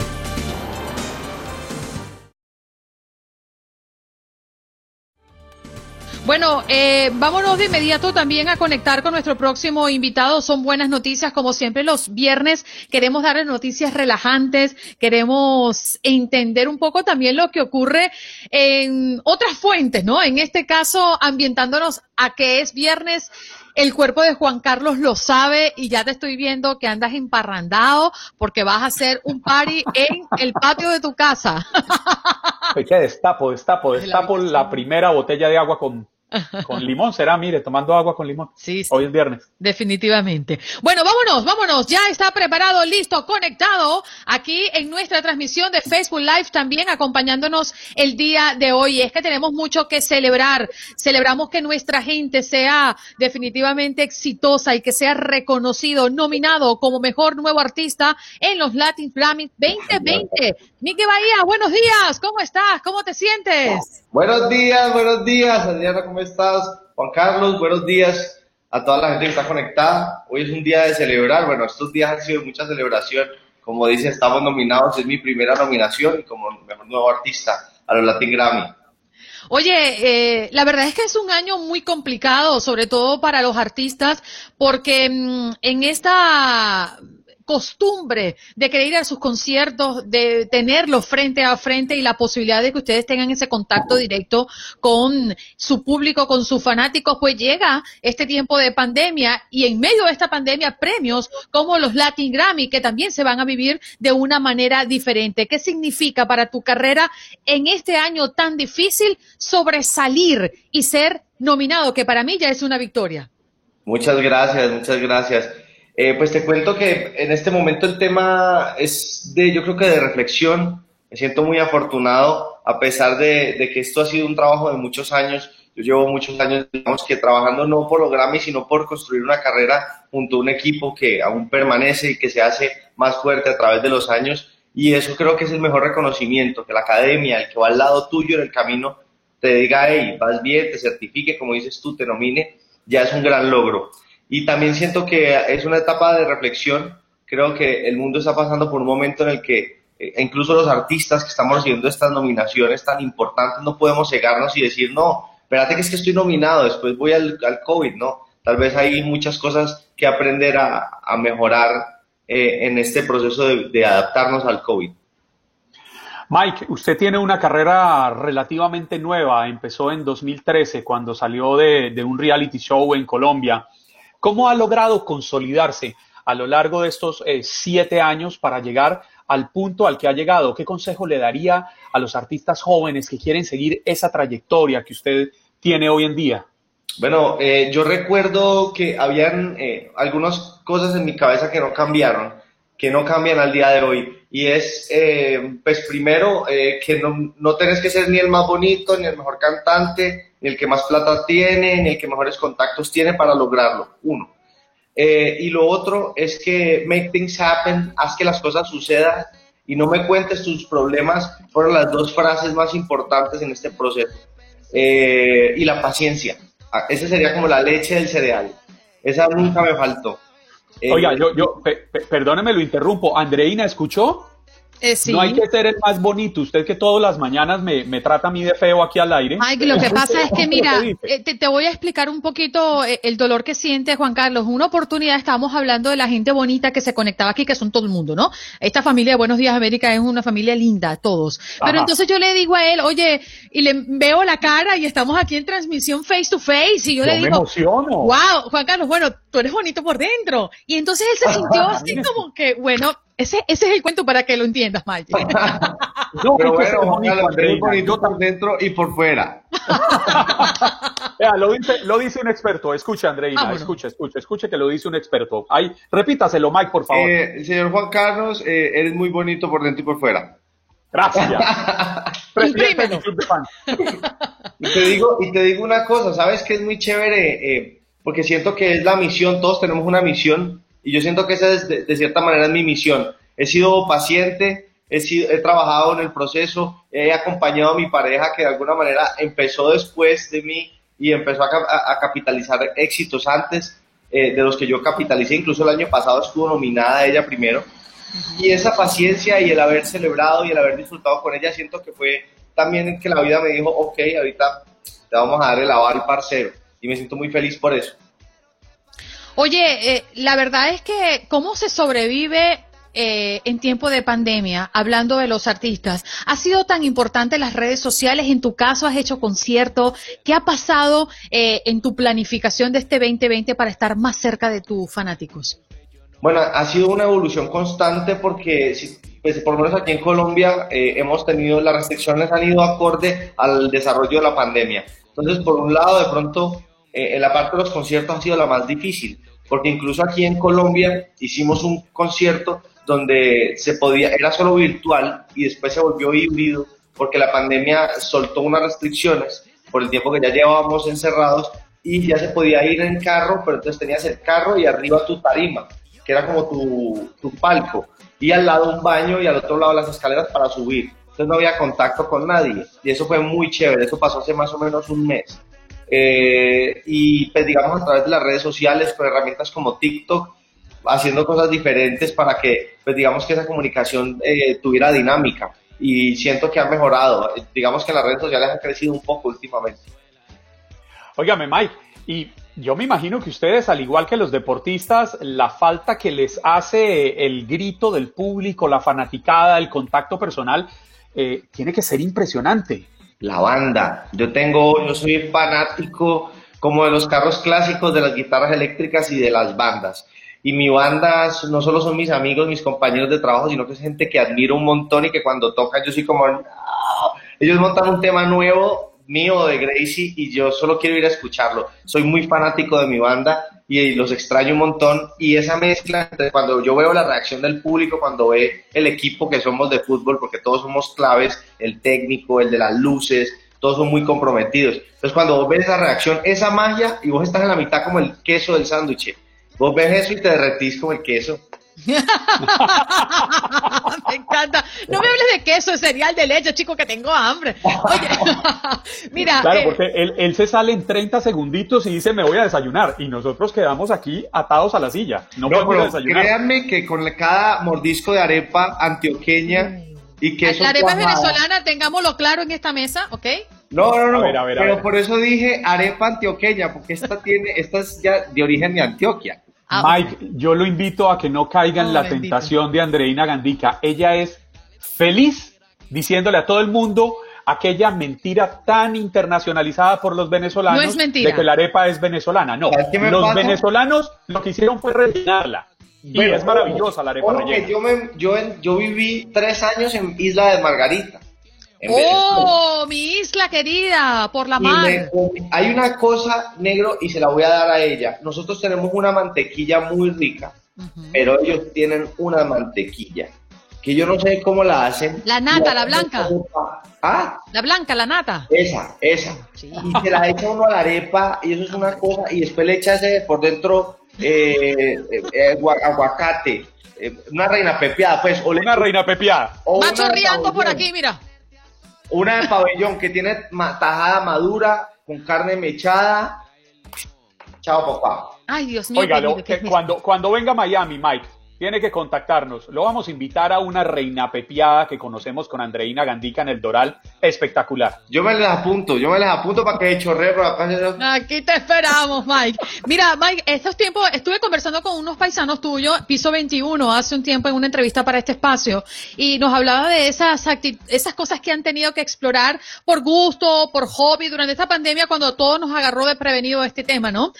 Bueno, eh, vámonos de inmediato también a conectar con nuestro próximo invitado. Son buenas noticias, como siempre los viernes. Queremos darles noticias relajantes, queremos entender un poco también lo que ocurre en otras fuentes, ¿no? En este caso, ambientándonos a que es viernes el cuerpo de Juan Carlos lo sabe y ya te estoy viendo que andas emparrandado porque vas a hacer un party en el patio de tu casa. ¿Qué destapo, destapo, destapo la primera botella de agua con con limón será, mire, tomando agua con limón. Sí, Hoy es viernes. Definitivamente. Bueno, vámonos, vámonos. Ya está preparado, listo, conectado aquí en nuestra transmisión de Facebook Live también acompañándonos el día de hoy. Es que tenemos mucho que celebrar. Celebramos que nuestra gente sea definitivamente exitosa y que sea reconocido, nominado como mejor nuevo artista en los Latin Flamming 2020. Miki Bahía, buenos días. ¿Cómo estás? ¿Cómo te sientes? Buenos días, buenos días, Adriana, ¿cómo estás? Juan Carlos, buenos días a toda la gente que está conectada. Hoy es un día de celebrar, bueno, estos días han sido mucha celebración. Como dice, estamos nominados, es mi primera nominación como mejor nuevo artista a los Latin Grammy. Oye, eh, la verdad es que es un año muy complicado, sobre todo para los artistas, porque mm, en esta costumbre de querer a sus conciertos, de tenerlos frente a frente y la posibilidad de que ustedes tengan ese contacto directo con su público, con sus fanáticos, pues llega este tiempo de pandemia y en medio de esta pandemia premios como los Latin Grammy que también se van a vivir de una manera diferente. ¿Qué significa para tu carrera en este año tan difícil sobresalir y ser nominado, que para mí ya es una victoria? Muchas gracias, muchas gracias. Eh, pues te cuento que en este momento el tema es de, yo creo que de reflexión. Me siento muy afortunado, a pesar de, que esto ha sido un trabajo de muchos años. Yo llevo muchos años, digamos que trabajando no por los Grammy, sino por construir una carrera junto a un equipo que aún permanece y que se hace más fuerte a través de los años. Y eso creo que es el mejor reconocimiento, que la academia, el que va al lado tuyo en el camino, te diga, hey, vas bien, te certifique, como dices tú, te nomine, ya es un gran logro. Y también siento que es una etapa de reflexión. Creo que el mundo está pasando por un momento en el que eh, incluso los artistas que estamos recibiendo estas nominaciones tan importantes no podemos cegarnos y decir, no, espérate que es que estoy nominado, después voy al, al COVID, ¿no? Tal vez hay muchas cosas que aprender a, a mejorar eh, en este proceso de, de adaptarnos al COVID. Mike, usted tiene una carrera relativamente nueva, empezó en 2013 cuando salió de, de un reality show en Colombia. ¿Cómo ha logrado consolidarse a lo largo de estos eh, siete años para llegar al punto al que ha llegado? ¿Qué consejo le daría a los artistas jóvenes que quieren seguir esa trayectoria que usted tiene hoy en día? Bueno, eh, yo recuerdo que habían eh, algunas cosas en mi cabeza que no cambiaron, que no cambian al día de hoy. Y es, eh, pues primero, eh, que no, no tenés que ser ni el más bonito, ni el mejor cantante, ni el que más plata tiene, ni el que mejores contactos tiene para lograrlo. Uno. Eh, y lo otro es que make things happen, haz que las cosas sucedan y no me cuentes tus problemas, fueron las dos frases más importantes en este proceso. Eh, y la paciencia. Ah, Esa sería como la leche del cereal. Esa nunca me faltó. Eh, Oiga, yo, yo pe- pe- perdóneme, lo interrumpo. Andreina, ¿escuchó? Eh, sí. No hay que ser el más bonito. Usted que todas las mañanas me, me trata a mí de feo aquí al aire. Mike, lo que pasa es que, ¿Qué mira, eh, te, te voy a explicar un poquito eh, el dolor que siente Juan Carlos. Una oportunidad estábamos hablando de la gente bonita que se conectaba aquí, que son todo el mundo, ¿no? Esta familia de Buenos Días América es una familia linda, todos. Pero Ajá. entonces yo le digo a él, oye, y le veo la cara y estamos aquí en transmisión face to face y yo, Yo le me digo, emociono. wow, Juan Carlos, bueno, tú eres bonito por dentro. Y entonces él se sintió así como que, bueno, ese, ese es el cuento para que lo entiendas, Mike. Pero hay que ser bueno, eres Andreina. bonito por dentro y por fuera. Vea, lo dice, lo dice un experto. Escucha, Andreina, Vámonos. escucha, escucha, escucha que lo dice un experto. Ahí, repítaselo, Mike, por favor. Eh, señor Juan Carlos, eh, eres muy bonito por dentro y por fuera. Gracias. Presidente del Club de Fans. Y te digo, y te digo una cosa, ¿sabes que es muy chévere? Eh, porque siento que es la misión, todos tenemos una misión, y yo siento que esa es, de, de cierta manera es mi misión. He sido paciente, he, sido, he trabajado en el proceso, he acompañado a mi pareja que de alguna manera empezó después de mí y empezó a, a- a capitalizar éxitos antes eh, de los que yo capitalicé. Incluso el año pasado estuvo nominada ella primero. Y esa paciencia y el haber celebrado y el haber disfrutado con ella, siento que fue también que la vida me dijo, ok, ahorita te vamos a dar el aval parcero. Y me siento muy feliz por eso. Oye, eh, la verdad es que cómo se sobrevive eh, en tiempo de pandemia, hablando de los artistas, ha sido tan importante las redes sociales. En tu caso, has hecho conciertos. ¿Qué ha pasado eh, en tu planificación de este 2020 para estar más cerca de tus fanáticos? Bueno, ha sido una evolución constante porque, pues, por lo menos aquí en Colombia, eh, hemos tenido, las restricciones han ido acorde al desarrollo de la pandemia. Entonces, por un lado, de pronto, eh, la parte de los conciertos ha sido la más difícil, porque incluso aquí en Colombia hicimos un concierto donde se podía, era solo virtual y después se volvió híbrido porque la pandemia soltó unas restricciones por el tiempo que ya llevábamos encerrados y ya se podía ir en carro, pero entonces tenías el carro y arriba tu tarima, que era como tu, tu palco, y al lado un baño y al otro lado las escaleras para subir. Entonces no había contacto con nadie y eso fue muy chévere, eso pasó hace más o menos un mes. Eh, y pues digamos a través de las redes sociales, con herramientas como TikTok, haciendo cosas diferentes para que pues digamos que esa comunicación eh, tuviera dinámica. y siento que han mejorado. Digamos que las redes sociales han crecido un poco últimamente. Óigame, Mike, y yo me imagino que ustedes, al igual que los deportistas, la falta que les hace el grito del público, la fanaticada, el contacto personal, eh, tiene que ser impresionante. La banda. Yo tengo, yo soy fanático como de los carros clásicos, de las guitarras eléctricas y de las bandas. Y mi banda no solo son mis amigos, mis compañeros de trabajo, sino que es gente que admiro un montón y que cuando tocan yo soy como, "No". ellos montan un tema nuevo mío de Gracie y yo solo quiero ir a escucharlo. Soy muy fanático de mi banda y los extraño un montón y esa mezcla cuando yo veo la reacción del público, cuando ve el equipo que somos de fútbol, porque todos somos claves, el técnico, el de las luces, todos son muy comprometidos. Entonces cuando vos ves esa reacción, esa magia y vos estás en la mitad como el queso del sándwich, vos ves eso y te derretís como el queso. Me encanta. No me hables de queso, de cereal, de leche, chico, que tengo hambre. Oye, mira. Claro, eh, porque él, él se sale en 30 segunditos y dice, me voy a desayunar. Y nosotros quedamos aquí atados a la silla. No, No, podemos pero desayunar. créanme que con cada mordisco de arepa antioqueña y queso la arepa cuajada- venezolana, tengámoslo claro en esta mesa, ¿ok? No, no, no. A ver, a ver, a pero ver. por eso dije arepa antioqueña, porque esta tiene, esta es ya de origen de Antioquia. Mike, yo lo invito a que no caiga en Oh, la bendito. tentación de Andreina Gandica. Ella es feliz diciéndole a todo el mundo aquella mentira tan internacionalizada por los venezolanos No es mentira. de que la arepa es venezolana. No, ¿Sabes qué me los pasa? venezolanos lo que hicieron fue rellenarla. Y Bueno, es maravillosa la arepa rellena. yo, me, yo, en- yo viví tres años en Isla de Margarita. En ¡Oh, mi isla querida! Por la mar. hay una cosa negro y se la voy a dar a ella. Nosotros tenemos una mantequilla muy rica, pero ellos tienen una mantequilla que yo no sé cómo la hacen. La nata, la blanca. Ah, La blanca, la nata. esa, esa. Y se la echa uno a la arepa y eso es una cosa y después le echa por dentro eh, eh, eh, gua- aguacate, eh, una reina pepiada, pues. O le- Una reina pepiada. Va chorreando por aquí, mira. Una de pabellón que tiene ma- tajada madura con carne mechada. Chao, papá. Ay, Dios mío. Oiga, lo- que cuando, cuando venga a Miami, Mike, tiene que contactarnos. Lo vamos a invitar a una reina pepiada que conocemos con Andreina Gandica en el Doral. Espectacular. Yo me les apunto, yo me les apunto para que chorree por acá. Aquí te esperamos, Mike. Mira, Mike, estos tiempos estuve conversando con unos paisanos tuyos, piso 21, hace un tiempo en una entrevista para este espacio, y nos hablaba de esas, esas cosas que han tenido que explorar por gusto, por hobby, durante esta pandemia, cuando todo nos agarró de prevenido este tema, ¿no?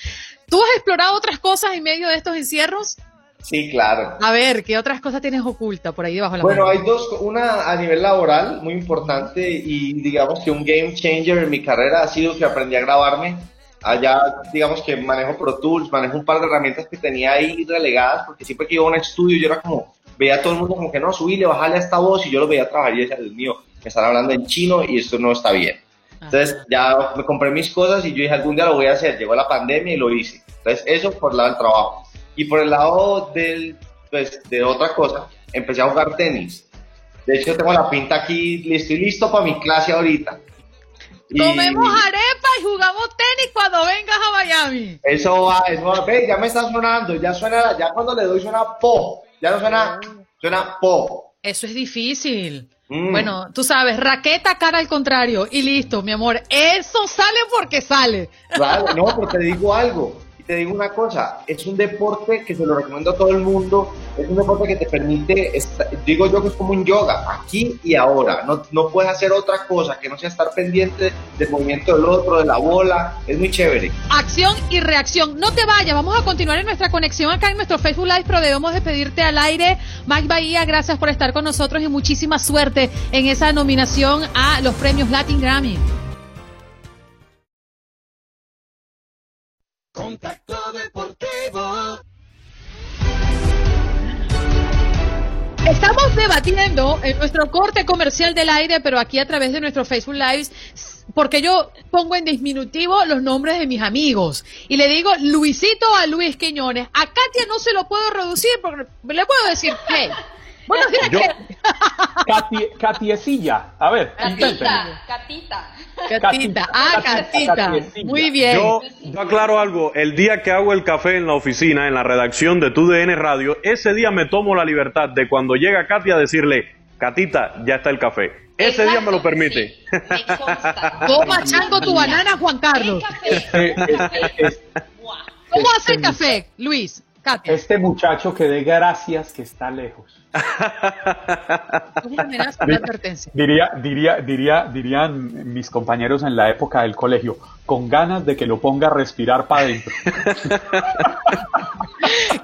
¿Tú has explorado otras cosas en medio de estos encierros? Sí, claro. A ver, ¿qué otras cosas tienes oculta por ahí debajo de la Bueno, mano? hay dos, una a nivel laboral muy importante y digamos que un game changer en mi carrera ha sido que aprendí a grabarme. Allá, digamos que manejo Pro Tools, manejo un par de herramientas que tenía ahí relegadas, porque siempre que iba a un estudio yo era como, veía a todo el mundo como que no, subile, bajale a esta voz y yo lo veía trabajar y decía, Dios mío, me están hablando en chino y esto no está bien. Entonces ya me compré mis cosas y yo dije, algún día lo voy a hacer. Llegó la pandemia y lo hice. Entonces eso por el lado del trabajo. Y por el lado del, pues, de otra cosa, empecé a jugar tenis. De hecho, tengo la pinta aquí, estoy listo para mi clase ahorita. Y Comemos arepa y jugamos tenis cuando vengas a Miami. eso va, eso va. Ve, ya me está sonando, ya suena, ya cuando le doy suena po, ya no suena, suena po. Eso es difícil. Mm. Bueno, tú sabes, raqueta cara al contrario y listo, mi amor. Eso sale porque sale. Claro, no, pero te digo algo, y te digo una cosa, es un deporte que se lo recomiendo a todo el mundo, es un deporte que te permite, digo yo que es como un yoga, aquí y ahora, no, no puedes hacer otra cosa que no sea estar pendiente del movimiento del otro, de la bola, es muy chévere. Acción y reacción. No te vayas, vamos a continuar en nuestra conexión acá en nuestro Facebook Live, pero debemos despedirte al aire. Mike Bahía, gracias por estar con nosotros y muchísima suerte en esa nominación a los premios Latin Grammy. Contacto Deportivo. Estamos debatiendo en nuestro corte comercial del aire, pero aquí a través de nuestro Facebook Live, porque yo pongo en disminutivo los nombres de mis amigos y le digo Luisito a Luis Quiñones. A Katia no se lo puedo reducir porque le puedo decir hey. Buenos días, Yo- ¿qué? Katy, Katiecilla. A ver, intenten. Catita. Catita. Ah, Catita. Muy bien. Yo, yo aclaro algo, el día que hago el café en la oficina, en la redacción de TUDN Radio, ese día me tomo la libertad de cuando llega Katia decirle, Catita, ya está el café. Ese día me lo permite. Toma chango tu banana, Juan Carlos. ¿Cómo hace el café, Luis? Katia. Este muchacho que dé gracias que está lejos. Diría, diría, diría, dirían mis compañeros en la época del colegio, con ganas de que lo ponga a respirar para adentro.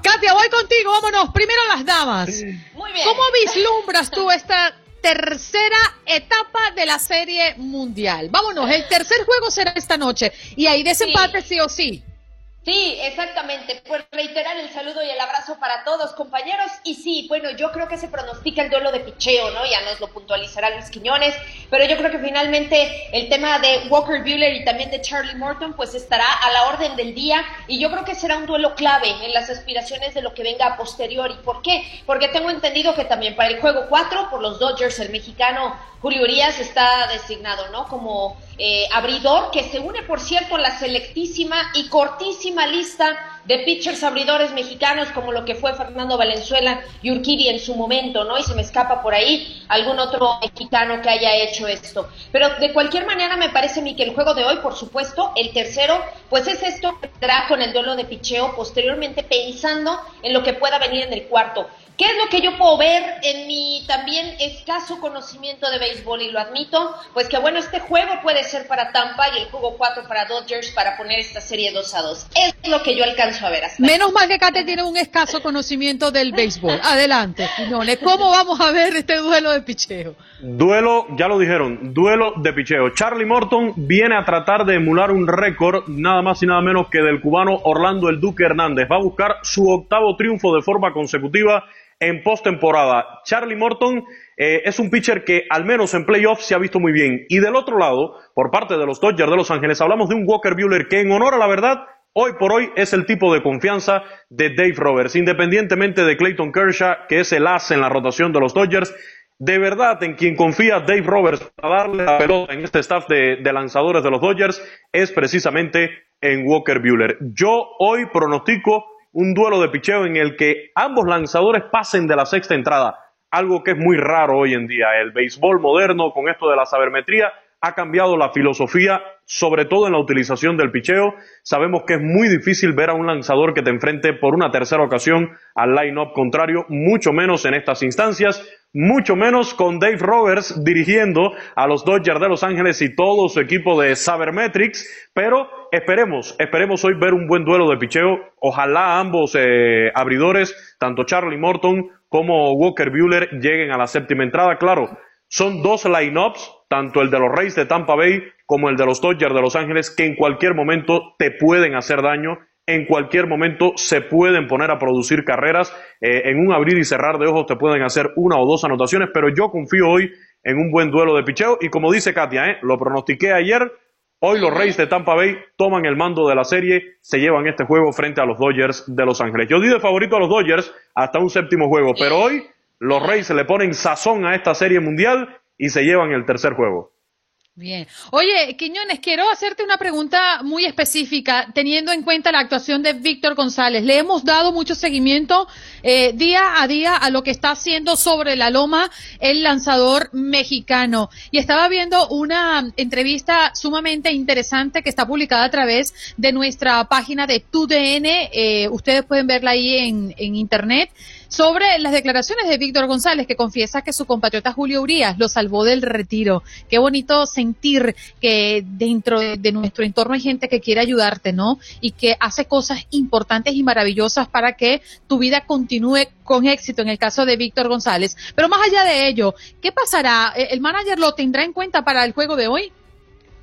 Katia, voy contigo, vámonos. Primero las damas. Muy bien. ¿Cómo vislumbras tú esta tercera etapa de la serie mundial? Vámonos, el tercer juego será esta noche y ahí desempate sí o sí. Sí, exactamente. Pues reiterar el saludo y el abrazo para todos, compañeros. Y sí, bueno, yo creo que se pronostica el duelo de picheo, ¿no? Ya nos lo puntualizará Luis Quiñones. Pero yo creo que finalmente el tema de Walker Buehler y también de Charlie Morton, pues estará a la orden del día. Y yo creo que será un duelo clave en las aspiraciones de lo que venga a posteriori. ¿Por qué? Porque tengo entendido que también para el juego 4, por los Dodgers, el mexicano Julio Urias está designado, ¿no? Como eh, abridor, que se une, por cierto, a la selectísima y cortísima lista de pitchers abridores mexicanos, como lo que fue Fernando Valenzuela y Urquidi en su momento, ¿no? Y se me escapa por ahí algún otro mexicano que haya hecho esto. Pero de cualquier manera, me parece a mí que el juego de hoy, por supuesto, el tercero, pues es esto que vendrá con el duelo de picheo, posteriormente pensando en lo que pueda venir en el cuarto. ¿Qué es lo que yo puedo ver en mi también escaso conocimiento de béisbol? Y lo admito, pues que bueno, este juego puede ser para Tampa y el juego 4 para Dodgers para poner esta serie 2 a 2. Es lo que yo alcanzo a ver hasta Menos mal que Kate tiene un escaso conocimiento del béisbol. Adelante, Quiñones. ¿Cómo vamos a ver este duelo de picheo? Duelo, ya lo dijeron, duelo de picheo. Charlie Morton viene a tratar de emular un récord, nada más y nada menos que del cubano Orlando El Duque Hernández. Va a buscar su octavo triunfo de forma consecutiva en postemporada. Charlie Morton eh, es un pitcher que al menos en playoffs se ha visto muy bien. Y del otro lado, por parte de los Dodgers de Los Ángeles, hablamos de un Walker Buehler que en honor a la verdad, hoy por hoy es el tipo de confianza de Dave Roberts, independientemente de Clayton Kershaw, que es el as en la rotación de los Dodgers. De verdad, en quien confía Dave Roberts para darle la pelota en este staff de, de lanzadores de los Dodgers es precisamente en Walker Buehler. Yo hoy pronostico un duelo de picheo en el que ambos lanzadores pasen de la sexta entrada, algo que es muy raro hoy en día. El béisbol moderno con esto de la sabermetría ha cambiado la filosofía, sobre todo en la utilización del picheo. Sabemos que es muy difícil ver a un lanzador que te enfrente por una tercera ocasión al line-up contrario, mucho menos en estas instancias, mucho menos con Dave Roberts dirigiendo a los Dodgers de Los Ángeles y todo su equipo de Sabermetrics, pero esperemos, esperemos hoy ver un buen duelo de picheo. Ojalá ambos eh, abridores, tanto Charlie Morton como Walker Buehler, lleguen a la séptima entrada. Claro, son dos lineups, tanto el de los Reyes de Tampa Bay como el de los Dodgers de Los Ángeles, que en cualquier momento te pueden hacer daño. En cualquier momento se pueden poner a producir carreras. Eh, en un abrir y cerrar de ojos te pueden hacer una o dos anotaciones, pero yo confío hoy en un buen duelo de picheo. Y como dice Katia, eh, lo pronostiqué ayer, Hoy los Reyes de Tampa Bay toman el mando de la serie, se llevan este juego frente a los Dodgers de Los Ángeles. Yo di de favorito a los Dodgers hasta un séptimo juego, pero hoy los Reyes le ponen sazón a esta serie mundial y se llevan el tercer juego. Bien. Oye, Quiñones, quiero hacerte una pregunta muy específica, teniendo en cuenta la actuación de Víctor González. Le hemos dado mucho seguimiento eh, día a día a lo que está haciendo sobre la loma el lanzador mexicano. Y estaba viendo una entrevista sumamente interesante que está publicada a través de nuestra página de TUDN. Eh, ustedes pueden verla ahí en, en internet sobre las declaraciones de Víctor González, que confiesa que su compatriota Julio Urias lo salvó del retiro. Qué bonito sentir que dentro de, nuestro entorno hay gente que quiere ayudarte, ¿no? Y que hace cosas importantes y maravillosas para que tu vida continúe con éxito en el caso de Víctor González. Pero más allá de ello, ¿qué pasará? ¿El manager lo tendrá en cuenta para el juego de hoy?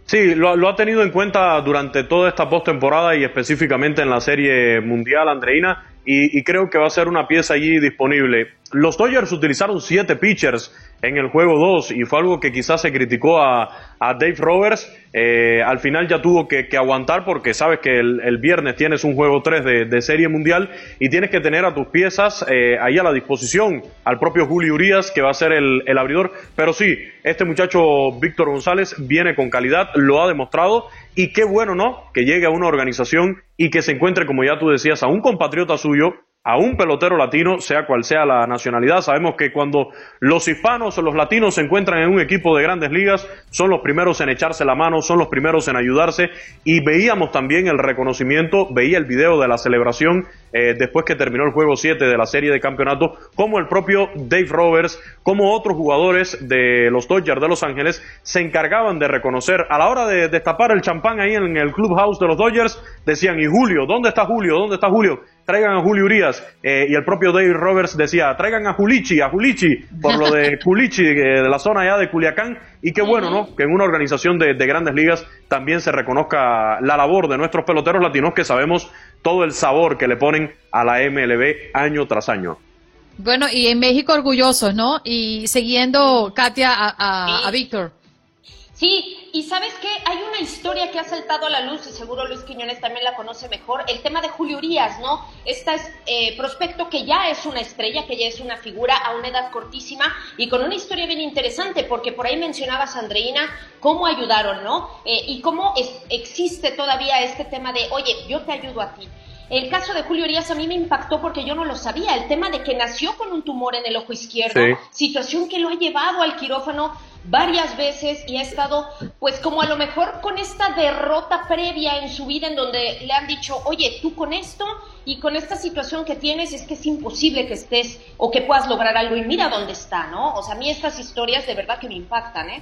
Sí, lo, lo, ha tenido en cuenta durante toda esta postemporada y específicamente en la Serie Mundial, Andreina, y, creo que va a ser una pieza allí disponible. Los Dodgers utilizaron siete pitchers en el juego 2 y fue algo que quizás se criticó a, a Dave Roberts. Eh, al final ya tuvo que, aguantar porque sabes que el, el, viernes tienes un juego 3 de, de, serie mundial y tienes que tener a tus piezas eh, ahí a la disposición, al propio Julio Urias que va a ser el, el abridor. Pero sí, este muchacho Víctor González viene con calidad, lo ha demostrado y qué bueno, ¿no? Que llegue a una organización y que se encuentre, como ya tú decías, a un compatriota suyo a un pelotero latino, sea cual sea la nacionalidad. Sabemos que cuando los hispanos o los latinos se encuentran en un equipo de grandes ligas, son los primeros en echarse la mano, son los primeros en ayudarse. Y veíamos también el reconocimiento, veía el video de la celebración eh, después que terminó el juego 7 de la serie de campeonato, como el propio Dave Roberts, como otros jugadores de los Dodgers de Los Ángeles se encargaban de reconocer a la hora de destapar el champán ahí en el clubhouse de los Dodgers, decían, ¿y Julio? ¿Dónde está Julio? ¿Dónde está Julio? Traigan a Julio Urias. Eh, y el propio Dave Roberts decía, traigan a Julichi, a Julichi, por lo de Culichi, de la zona allá de Culiacán. Y qué bueno, ¿no? Que en una organización de, de grandes ligas también se reconozca la labor de nuestros peloteros latinos que sabemos todo el sabor que le ponen a la MLB año tras año. Bueno, y en México orgullosos, ¿no? Y siguiendo, Katia, a, a, a Víctor. Sí, y sabes qué, hay una historia que ha saltado a la luz y seguro Luis Quiñones también la conoce mejor, el tema de Julio Urias, ¿no? Este es, eh, prospecto que ya es una estrella, que ya es una figura a una edad cortísima y con una historia bien interesante, porque por ahí mencionabas, Andreina, cómo ayudaron, ¿no? Eh, y cómo es, existe todavía este tema de, oye, yo te ayudo a ti. El caso de Julio Urias a mí me impactó porque yo no lo sabía. El tema de que nació con un tumor en el ojo izquierdo, Sí. situación que lo ha llevado al quirófano varias veces y ha estado, pues como a lo mejor con esta derrota previa en su vida en donde le han dicho, oye, tú con esto y con esta situación que tienes es que es imposible que estés o que puedas lograr algo y mira dónde está, ¿no? O sea, a mí estas historias de verdad que me impactan, ¿eh?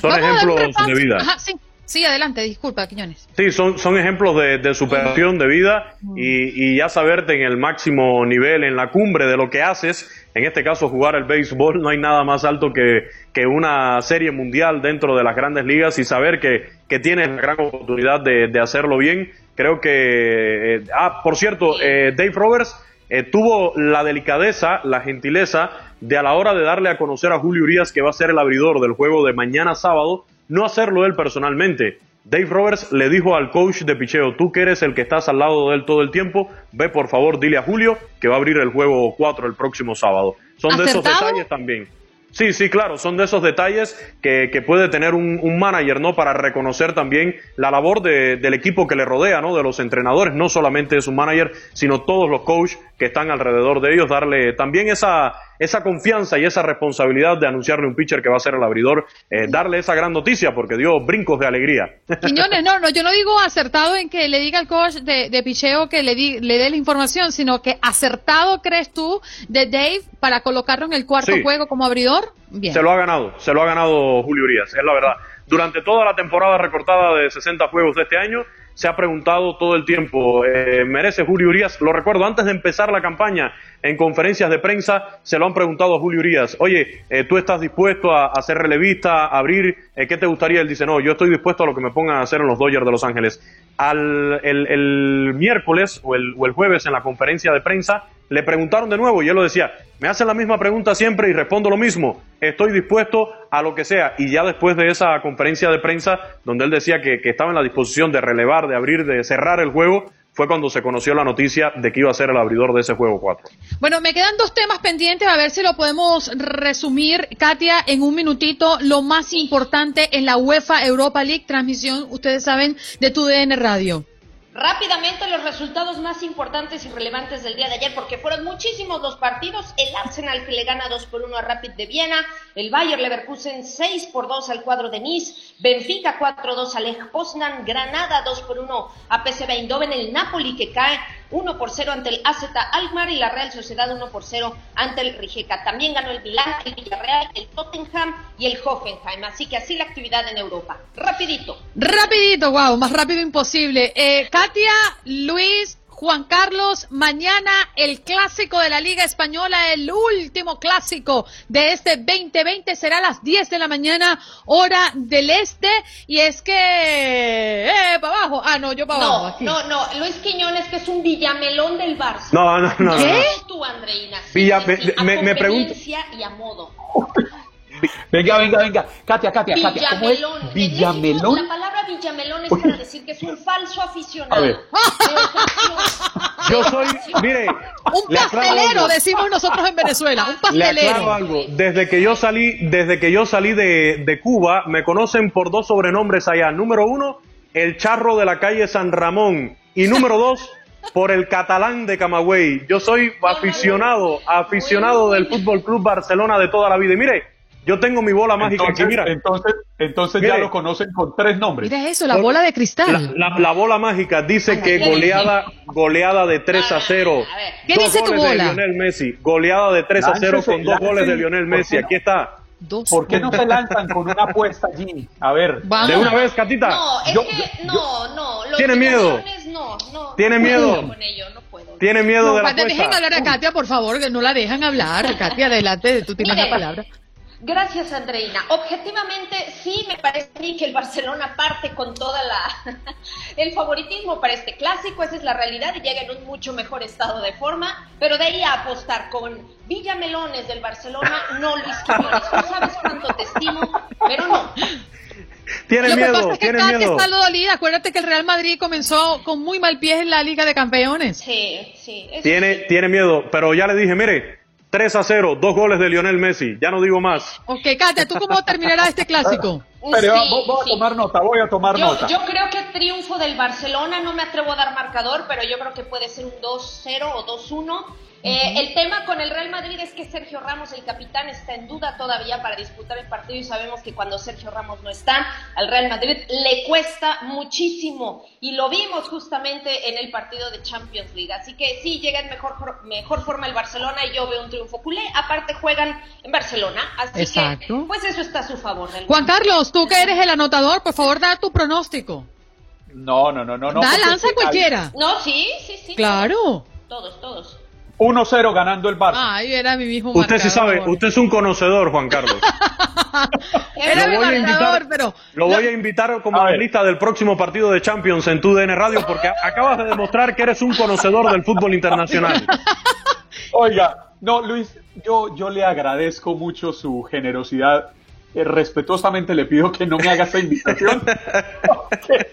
Son Vamos a ejemplos de vida. Ajá, sí, sí, adelante, disculpa, Quiñones. Sí, son, son ejemplos de, de superación de vida y, y ya saberte en el máximo nivel, en la cumbre de lo que haces, en este caso jugar el béisbol, no hay nada más alto que, que una serie mundial dentro de las grandes ligas y saber que, que tienes la gran oportunidad de, de hacerlo bien. Creo que... eh, ah, por cierto, eh, Dave Roberts eh, tuvo la delicadeza, la gentileza de a la hora de darle a conocer a Julio Urias que va a ser el abridor del juego de mañana sábado, no hacerlo él personalmente. Dave Roberts le dijo al coach de picheo, tú que eres el que estás al lado de él todo el tiempo, ve por favor, dile a Julio que va a abrir el juego 4 el próximo sábado. Son de esos detalles también. Sí, sí, claro, son de esos detalles que, que puede tener un, un manager, ¿no? Para reconocer también la labor de- del equipo que le rodea, ¿no? De los entrenadores, no solamente es un manager, sino todos los coaches que están alrededor de ellos, darle también esa, esa confianza y esa responsabilidad de anunciarle un pitcher que va a ser el abridor, eh, darle esa gran noticia porque dio brincos de alegría. Quiñones, no, no, yo no digo acertado en que le diga al coach de, de picheo que le, di- le dé la información, sino que acertado crees tú de Dave para colocarlo en el cuarto Sí. juego como abridor. Bien. Se lo ha ganado, se lo ha ganado Julio Urias, es la verdad. Durante toda la temporada recortada de 60 juegos de este año, se ha preguntado todo el tiempo, eh, ¿merece Julio Urias? Lo recuerdo, antes de empezar la campaña, en conferencias de prensa, se lo han preguntado a Julio Urias, oye, eh, ¿tú estás dispuesto a, a ser relevista, a abrir? Eh, ¿Qué te gustaría? Él dice, no, yo estoy dispuesto a lo que me pongan a hacer en los Dodgers de Los Ángeles. Al, el, el miércoles o el, o el jueves en la conferencia de prensa, le preguntaron de nuevo y él lo decía, me hacen la misma pregunta siempre y respondo lo mismo, estoy dispuesto a lo que sea. Y ya después de esa conferencia de prensa, donde él decía que, que estaba en la disposición de relevar, de abrir, de cerrar el juego, fue cuando se conoció la noticia de que iba a ser el abridor de ese juego 4. Bueno, me quedan dos temas pendientes, a ver si lo podemos resumir, Katia, en un minutito. Lo más importante en la UEFA Europa League, transmisión, ustedes saben, de tu DN Radio. Rápidamente los resultados más importantes y relevantes del día de ayer, porque fueron muchísimos los partidos. El Arsenal que le gana 2 por 1 a Rapid de Viena, el Bayer Leverkusen 6 por 2 al cuadro de Nice, Benfica 4-2 al Lech Poznan, Granada 2 por 1 a PSV Eindhoven, el Napoli que cae 1 por 0 ante el AZ Alkmaar y la Real Sociedad 1 por 0 ante el Rijeka. También ganó el Milán, el Villarreal, el Tottenham y el Hoffenheim. Así que así la actividad en Europa. Rapidito. Rapidito, wow, más rápido imposible. Eh, Katia, Luis, Juan Carlos, mañana el clásico de la Liga Española, el último clásico de este 2020 será a las 10 de la mañana, hora del este. Y es que, eh, para abajo. Ah, no, yo para abajo. No, aquí. no, no, Luis Quiñones que es un villamelón del Barça. No, no, no, no, ¿Qué? no. Tú, Andreina. Villa- sí, sí, me- a me- me pregunto- y a modo. Venga, venga, venga. Katia, Katia, Katia. ¿Cómo es? Villamelón. La palabra villamelón es para decir que es un falso aficionado. A ver. Yo soy, mire, Un pastelero, decimos nosotros en Venezuela, un pastelero. algo. Desde que yo salí, desde que yo salí de, de Cuba, me conocen por dos sobrenombres allá. Número uno, el charro de la calle San Ramón. Y número dos, por el catalán de Camagüey. Yo soy aficionado, aficionado del Fútbol Club Barcelona de toda la vida. Y mire, yo tengo mi bola mágica Entonces, aquí, mira. entonces, entonces Mire. ya lo conocen con tres nombres. Mira eso, la bola de cristal. La, la- la bola mágica dice que goleada, goleada de 3 a 0. ¿Qué Dos dice tu goles de bola? Lionel Messi. Goleada de 3 a 0 Láncese, con dos láncese. goles de Lionel ¿Por Messi. no? Aquí está. ¿Por qué no se lanzan con una apuesta allí? A ver. De una vez, Catita. No, es Yo- que no, no. Los ¿Tiene miedo? No, no. ¿Tiene no miedo? puedo con ello, no puedo. Tiene miedo No, de la Katia, dejen apuesta. hablar a Katia, por favor, que no la dejan hablar. Katia, adelante, de tu última Mire. palabra. Gracias, Andreina. Objetivamente, sí me parece a mí que el Barcelona parte con toda la el favoritismo para este clásico, esa es la realidad y llega en un mucho mejor estado de forma, pero de ahí a apostar con Villamelones del Barcelona, no Luis Quiñones. Tú sabes cuánto te estimo, pero no. Tiene Lo que miedo, pasa es que está dolida. Acuérdate que el Real Madrid comenzó con muy mal pie en la Liga de Campeones. Sí, sí. Tiene, sí. tiene miedo, pero ya le dije, mire, 3 a 0, dos goles de Lionel Messi. Ya no digo más. Ok, Katia, ¿tú cómo terminarás este clásico? Pero Sí, voy, voy a sí. tomar nota, voy a tomar Yo, nota. yo creo que triunfo del Barcelona, no me atrevo a dar marcador, pero yo creo que puede ser un 2-0 o 2-1. Eh, El tema con el Real Madrid es que Sergio Ramos, el capitán, está en duda todavía para disputar el partido y sabemos que cuando Sergio Ramos no está, al Real Madrid le cuesta muchísimo y lo vimos justamente en el partido de Champions League. Así que sí, llega en mejor, mejor forma el Barcelona y yo veo un triunfo culé. Aparte juegan en Barcelona, así Exacto. que pues eso está a su favor. Juan Carlos, tú que eres el anotador, por favor, da tu pronóstico. No, no, no, no. no da, porque lanza cualquiera. No, sí, sí, sí. Claro. Todos, todos. 1-0 ganando el Barça. Ay, era mi mismo Usted sí sabe, usted es un conocedor, Juan Carlos. Era Lo mi voy a marcador, invitar- pero... Lo voy a invitar como analista del próximo partido de Champions en tu DN Radio porque acabas de demostrar que eres un conocedor del fútbol internacional. Oiga, no, Luis, yo, yo le agradezco mucho su generosidad. Eh, respetuosamente le pido que no me haga esa invitación.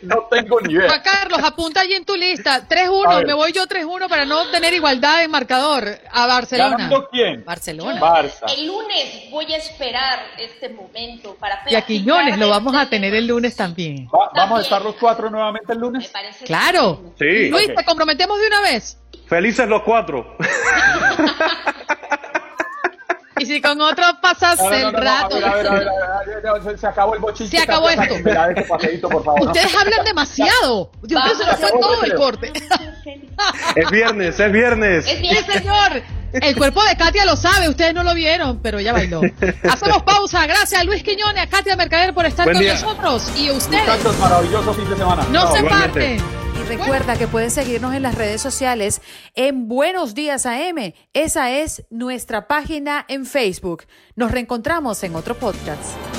no tengo ni idea. Juan Carlos, apunta allí en tu lista. A 3-1, ver. me voy yo 3-1 para no tener igualdad en marcador a Barcelona. ¿Ganando quién? Barcelona. Barça. El lunes voy a esperar este momento para Y a Quiñones lo vamos a platicar tener el lunes también. Va- ¿Vamos a estar los cuatro nuevamente el lunes? Claro. Sí. Luis, te comprometemos de una vez. Felices los cuatro. Y si con otro pasas No, no, no, el no, no, rato. a ver, a ver, a ver, a ver, a ver, se- se acabó el bochinche. Se acabó esto. ese paseíto, por favor. ¿no? Ustedes hablan demasiado. Dios mío, se nos fue todo el corte. Es viernes, es viernes. Sí, señor. El cuerpo de Katia lo sabe, ustedes no lo vieron, pero ya bailó. Hacemos pausa. Gracias a Luis Quiñones, a Katia Mercader por estar Buen con día. nosotros. Y a ustedes. Muchachos, maravilloso fin de semana. No Chao. se parten. Recuerda que puedes seguirnos en las redes sociales en Buenos Días AM. Esa es nuestra página en Facebook. Nos reencontramos en otro podcast.